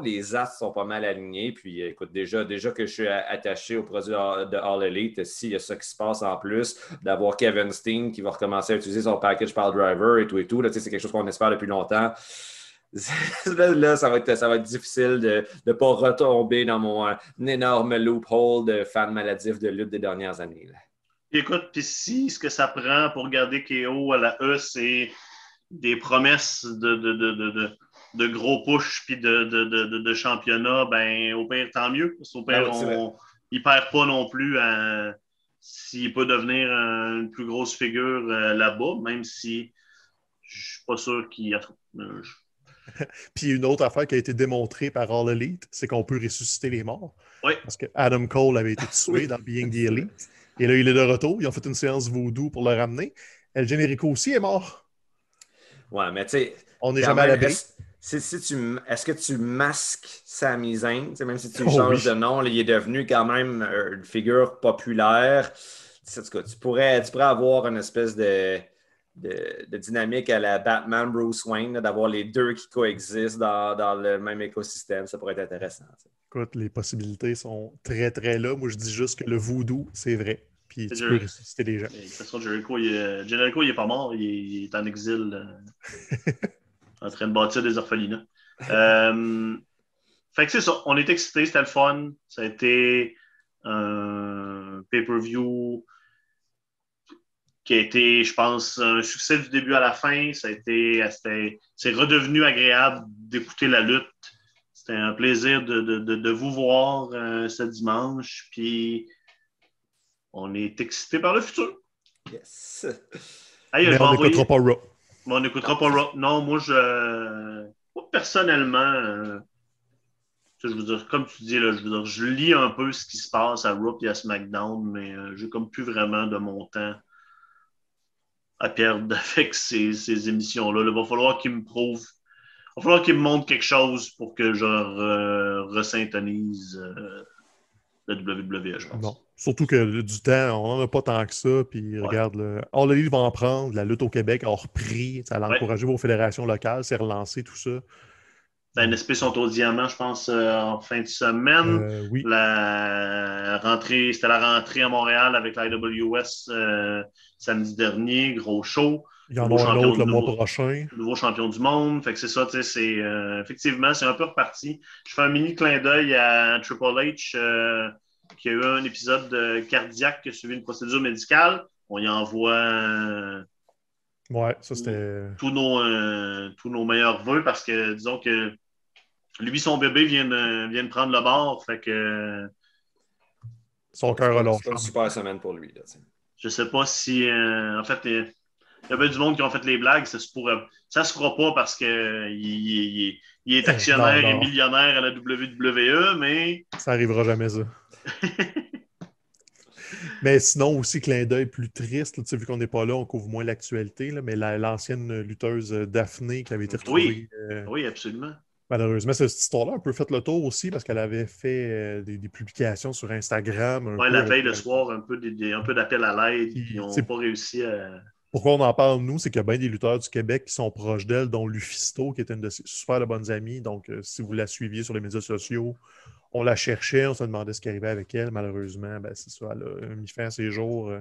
les as sont pas mal alignés. Puis écoute, déjà, déjà que je suis attaché au produit de All Elite, s'il y a ça qui se passe en plus, d'avoir Kevin Steen qui va recommencer à utiliser son package Pile Driver et tout et tout, c'est quelque chose qu'on espère depuis longtemps. *laughs* là, ça, va être, ça va être difficile de ne pas retomber dans mon énorme loophole de fan maladif de lutte des dernières années. Écoute, puis si ce que ça prend pour garder KO à la E, c'est des promesses de, de, de gros push puis de, de, de, championnat, ben, au pire, tant mieux. au pire, ah il ne perd pas non plus s'il peut devenir une plus grosse figure euh, là-bas, même si je ne suis pas sûr qu'il y a trop. Euh, *laughs* puis une autre affaire qui a été démontrée par All Elite, c'est qu'on peut ressusciter les morts. Oui. Parce que Adam Cole avait été tué *laughs* dans Being the Elite. Et là, il est de retour. Ils ont fait une séance voodoo pour le ramener. El Generico aussi est mort. Ouais, mais tu sais. On n'est jamais à la si, tu, est-ce que tu masques Sami Zayn, même si tu oh changes de nom, il est devenu quand même euh, une figure populaire. tu, pourrais, tu pourrais avoir une espèce de, de, dynamique à la Batman Bruce Wayne, d'avoir les deux qui coexistent dans, le même écosystème. Ça pourrait être intéressant. Écoute, les possibilités sont très, très là. Moi, je dis juste que le voodoo, c'est vrai. Puis tu peux ressusciter des gens. De toute façon, Jericho, il est, Jericho, il est pas mort. Il est, en exil, euh, *laughs* en train de bâtir des orphelinats. Euh, fait que c'est ça. On est excités, c'était le fun. Ça a été un pay-per-view qui a été, je pense, un succès du début à la fin. Ça a été, c'est redevenu agréable d'écouter la lutte. C'était un plaisir de, vous voir euh, ce dimanche. Puis on est excité par le futur. Yes. Mais on n'écoutera pas Raw. On n'écoutera pas Raw. Non, moi, je, personnellement, euh, je comme tu dis, là, je, je lis un peu ce qui se passe à Raw et à SmackDown, mais euh, j'ai comme plus vraiment de mon temps à perdre *laughs* avec ces, émissions-là. Il va falloir qu'ils me prouvent. Il va falloir qu'ils me montrent quelque chose pour que je resyntonise euh, la WWE, je pense. Surtout que du temps, on n'en a pas tant que ça. Puis regarde, le... All Elite va en prendre. La lutte au Québec a repris. Ça a encouragé vos fédérations locales. C'est relancé tout ça. Ben, NSP sont au diamant, je pense, euh, en fin de semaine. Euh, oui. La rentrée, c'était la rentrée à Montréal avec l'IWS euh, samedi dernier, gros show. Il y en aura un autre le mois prochain. Nouveau champion du monde. Fait que c'est ça, c'est effectivement, c'est un peu reparti. Je fais un mini clin d'œil à Triple H qui a eu un épisode cardiaque qui a suivi une procédure médicale. On y envoie Ouais, ça c'était. Tous nos, tous nos meilleurs voeux parce que disons que lui, son bébé vient de, vient de prendre le bord. Fait que. Son cœur a. C'est une super semaine pour lui. Là, je sais pas si. Euh, en fait, il y avait du monde qui ont fait les blagues. Ça se, pourrait, ça se fera pas parce qu'il il, il, est actionnaire et millionnaire à la WWE, mais. Ça arrivera jamais, ça. *laughs* mais sinon, aussi, clin d'œil plus triste, sais, vu qu'on n'est pas là, on couvre moins l'actualité, mais l'ancienne lutteuse Daphné qui avait été retrouvée. Oui, euh, oui absolument. Malheureusement, cette histoire-là a un peu fait le tour aussi parce qu'elle avait fait euh, des, publications sur Instagram. Oui, la veille le soir, un peu, d'appel à l'aide, ils n'ont pas réussi à. Pourquoi on en parle, nous, c'est qu'il y a bien des lutteurs du Québec qui sont proches d'elle, dont Lufisto, qui est une de ses super de bonnes amies. Donc, euh, si vous la suiviez sur les médias sociaux, on la cherchait, on se demandait ce qui arrivait avec elle. Malheureusement, ben, c'est ça, elle a mis fin à ses jours euh,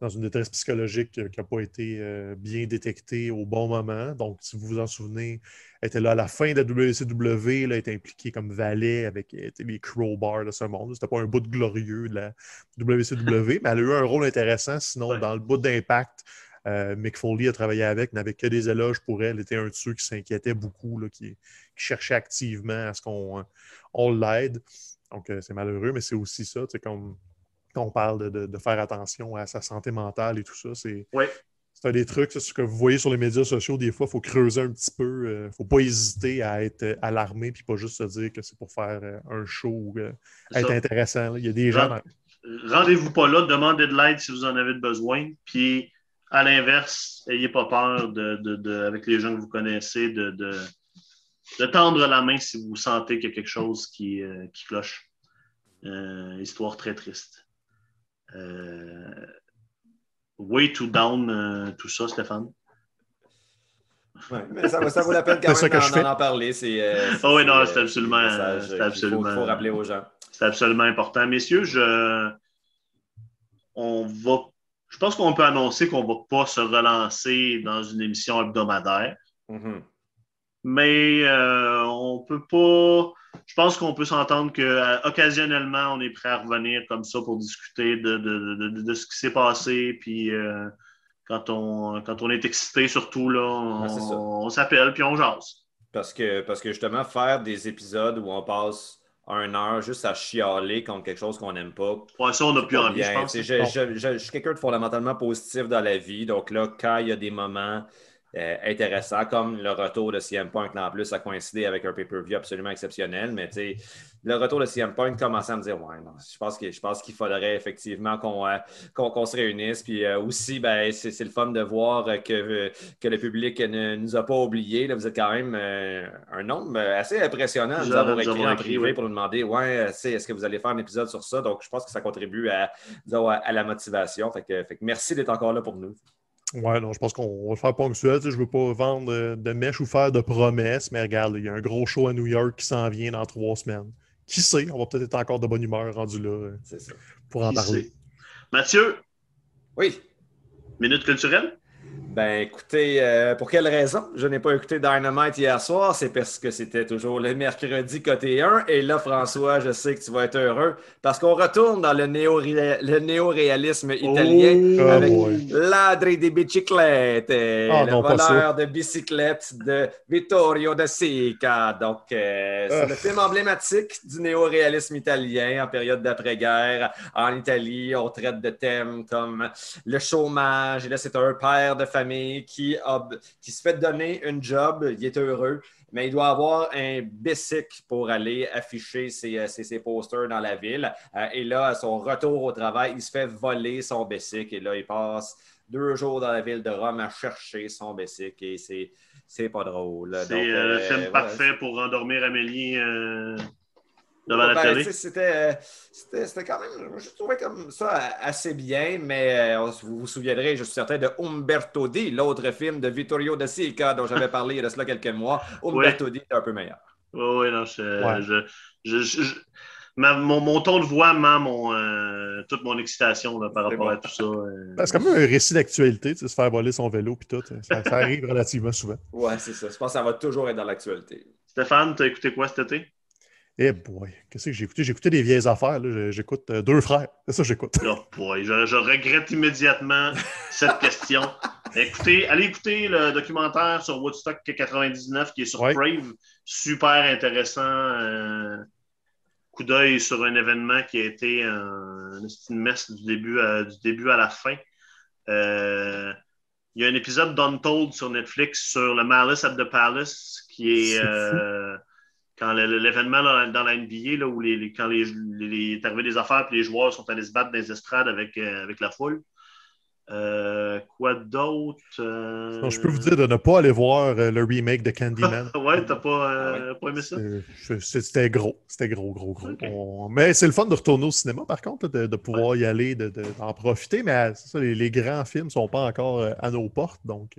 dans une détresse psychologique qui n'a pas été bien détectée au bon moment. Donc, si vous vous en souvenez, elle était là à la fin de la WCW, elle était impliquée comme valet avec euh, les crowbars de ce monde. C'était pas un bout de glorieux de la WCW, mais elle a eu un rôle intéressant. Sinon, dans le bout d'impact, euh, Mick Foley a travaillé avec, n'avait que des éloges pour elle. Était un de ceux qui s'inquiétait beaucoup, là, qui, cherchait activement à ce qu'on on, l'aide. Donc, euh, c'est malheureux, mais c'est aussi ça, comme quand on parle de, de, faire attention à sa santé mentale et tout ça. C'est ouais un des trucs, c'est ce que vous voyez sur les médias sociaux, des fois, il faut creuser un petit peu. Il euh, ne faut pas hésiter à être euh, alarmé puis pas juste se dire que c'est pour faire euh, un show ou être intéressant. Il y a des gens. Rendez-vous pas là, demandez de l'aide si vous en avez besoin. Puis, à l'inverse, n'ayez pas peur, de, avec les gens que vous connaissez, de, de, tendre la main si vous sentez qu'il y a quelque chose qui, qui cloche. histoire très triste. Euh, way to down euh, tout ça, Stéphane? Ouais, mais ça, ça, vaut la peine *laughs* quand même d'en en parler. Euh, oh oui, non, c'est absolument. absolument il faut, rappeler aux gens. C'est absolument important. Messieurs, je, on va, je pense qu'on peut annoncer qu'on ne va pas se relancer dans une émission hebdomadaire. Mm-hmm. Mais euh, on ne peut pas je pense qu'on peut s'entendre qu'occasionnellement, on est prêt à revenir comme ça pour discuter de, ce qui s'est passé. Puis euh, quand, on, quand on est excité, surtout, là, on, s'appelle puis on jase. Parce que, parce que justement, faire des épisodes où on passe une heure juste à chialer contre quelque chose qu'on n'aime pas. Ouais, ça, on n'a plus envie, je pense. je suis quelqu'un de fondamentalement positif dans la vie. Donc là, quand il y a des moments euh, intéressant, comme le retour de CM Punk en plus a coïncidé avec un pay-per-view absolument exceptionnel. Mais le retour de CM Punk commençait à me dire Ouais, non, je pense, qu'il faudrait effectivement qu'on euh, se réunisse. Puis euh, aussi, ben, c'est le fun de voir que, que le public ne nous a pas oubliés. Là, vous êtes quand même un nombre assez impressionnant de nous avoir écrit en privé pour nous demander Ouais, est-ce que vous allez faire un épisode sur ça? Donc, je pense que ça contribue à, à, la motivation. Fait que, fait que merci d'être encore là pour nous. Ouais, non, je pense qu'on va le faire ponctuel. Je ne veux pas vendre euh, de mèche ou faire de promesses, mais regarde, il y a un gros show à New York qui s'en vient dans trois semaines. Qui sait, on va peut-être être encore de bonne humeur rendu là pour en parler. Mathieu? Oui. Minute culturelle? Ben écoutez, euh, pour quelle raison? Je n'ai pas écouté Dynamite hier soir? C'est parce que c'était toujours le mercredi côté 1. Et là, François, je sais que tu vas être heureux parce qu'on retourne dans le néo-réalisme italien oh, avec boy. Ladri di biciclette, Ah, le non, voleur de bicyclette de Vittorio de Sica. Donc, euh, c'est le film emblématique du néo-réalisme italien en période d'après-guerre. En Italie, on traite de thèmes comme le chômage. Et là, c'est un père de famille qui, a- qui se fait donner une job. Il est heureux, mais il doit avoir un bicycle pour aller afficher ses, euh, ses- ses posters dans la ville. Euh, et là, à son retour au travail, il se fait voler son bicycle. Et là, il passe deux jours dans la ville de Rome à chercher son bicycle. Et c'est, c'est pas drôle. C'est euh, le euh, film voilà. parfait pour endormir Amélie euh, devant la Ben, télé. sais, C'était, euh, c'était, c'était quand même, je trouvais comme ça assez bien, mais euh, vous vous souviendrez, je suis certain, de Umberto Di, l'autre film de Vittorio De Sica dont j'avais parlé il y a de cela quelques mois. *laughs* Umberto Di est un peu meilleur. Oui, oui, non, je, Ouais. je- je- je- je- ma- mon, mon ton de voix ment mon, euh, toute mon excitation là, par rapport bon. à tout ça. euh. Ben, C'est quand même un récit d'actualité, tu sais, se faire voler son vélo puis tout. Ça, ça arrive *laughs* relativement souvent. Ouais, c'est ça. Je pense que ça va toujours être dans l'actualité. Stéphane, t'as écouté quoi cet été? Eh boy, qu'est-ce que j'ai écouté? J'ai écouté des vieilles affaires. J'écoute euh, deux frères. C'est ça que j'écoute. Oh boy, je, je regrette immédiatement cette *laughs* question. Écoutez, allez écouter le documentaire sur Woodstock 99 qui est sur Ouais. Crave. Super intéressant. euh, coup d'œil sur un événement qui a été un, une messe du début à, du début à la fin. Euh, il y a un épisode d'Untold sur Netflix sur le Malice at the Palace qui est, quand l'événement dans la NBA, là, où les, les- quand les, est arrivé des affaires et les joueurs sont allés se battre dans les estrades avec, euh, avec la foule. Euh, quoi d'autre? Euh, je peux vous dire de ne pas aller voir le remake de Candyman. *laughs* ouais, t'as pas, euh, pas aimé ça? C'était gros. C'était gros, gros, gros. On- Mais c'est le fun de retourner au cinéma, par contre, de, de pouvoir y aller, de- de- d'en profiter. Mais c'est ça, les, les grands films ne sont pas encore à nos portes. Donc,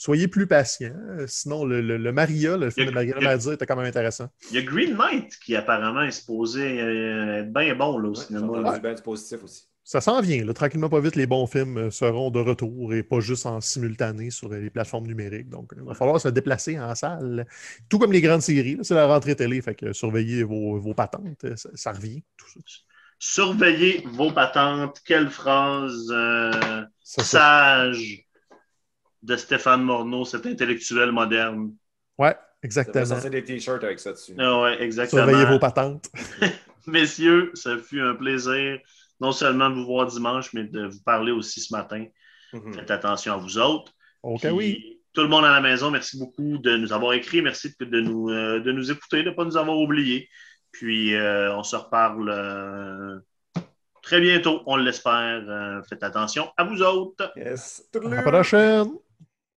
soyez plus patients. Euh, Sinon, le, le- le Maria, le film de Maria il y a- Mazza était quand même intéressant. Il y a Green Knight qui apparemment est supposé euh, être bien bon là, au Ouais, cinéma. bien du positif aussi. Ça s'en vient. Là. Tranquillement, pas vite, les bons films euh, seront de retour et pas juste en simultané sur les plateformes numériques. Donc, il va falloir se déplacer en salle. Tout comme les grandes séries. C'est la rentrée télé. Fait que surveillez vos, vos patentes. Ça, ça revient. Tout ça. Surveillez vos patentes. Quelle phrase euh, Ça, ça- sage de Stéphane Morneau, cet intellectuel moderne. Ouais, Ça exactement. sortir des t-shirts avec ça dessus. Ah ouais, exactement. Surveillez vos patentes. *laughs* *laughs* Messieurs, ça fut un plaisir non seulement de vous voir dimanche, mais de vous parler aussi ce matin. Mhm. Faites attention à vous autres. OK, Puis, oui. Tout le monde à la maison, merci beaucoup de nous avoir écrit. Merci de, de nous, euh, de nous écouter, de ne pas nous avoir oubliés. Puis, euh, on se reparle euh, très bientôt, on l'espère. Euh, faites attention à vous autres. Yes. À la prochaine.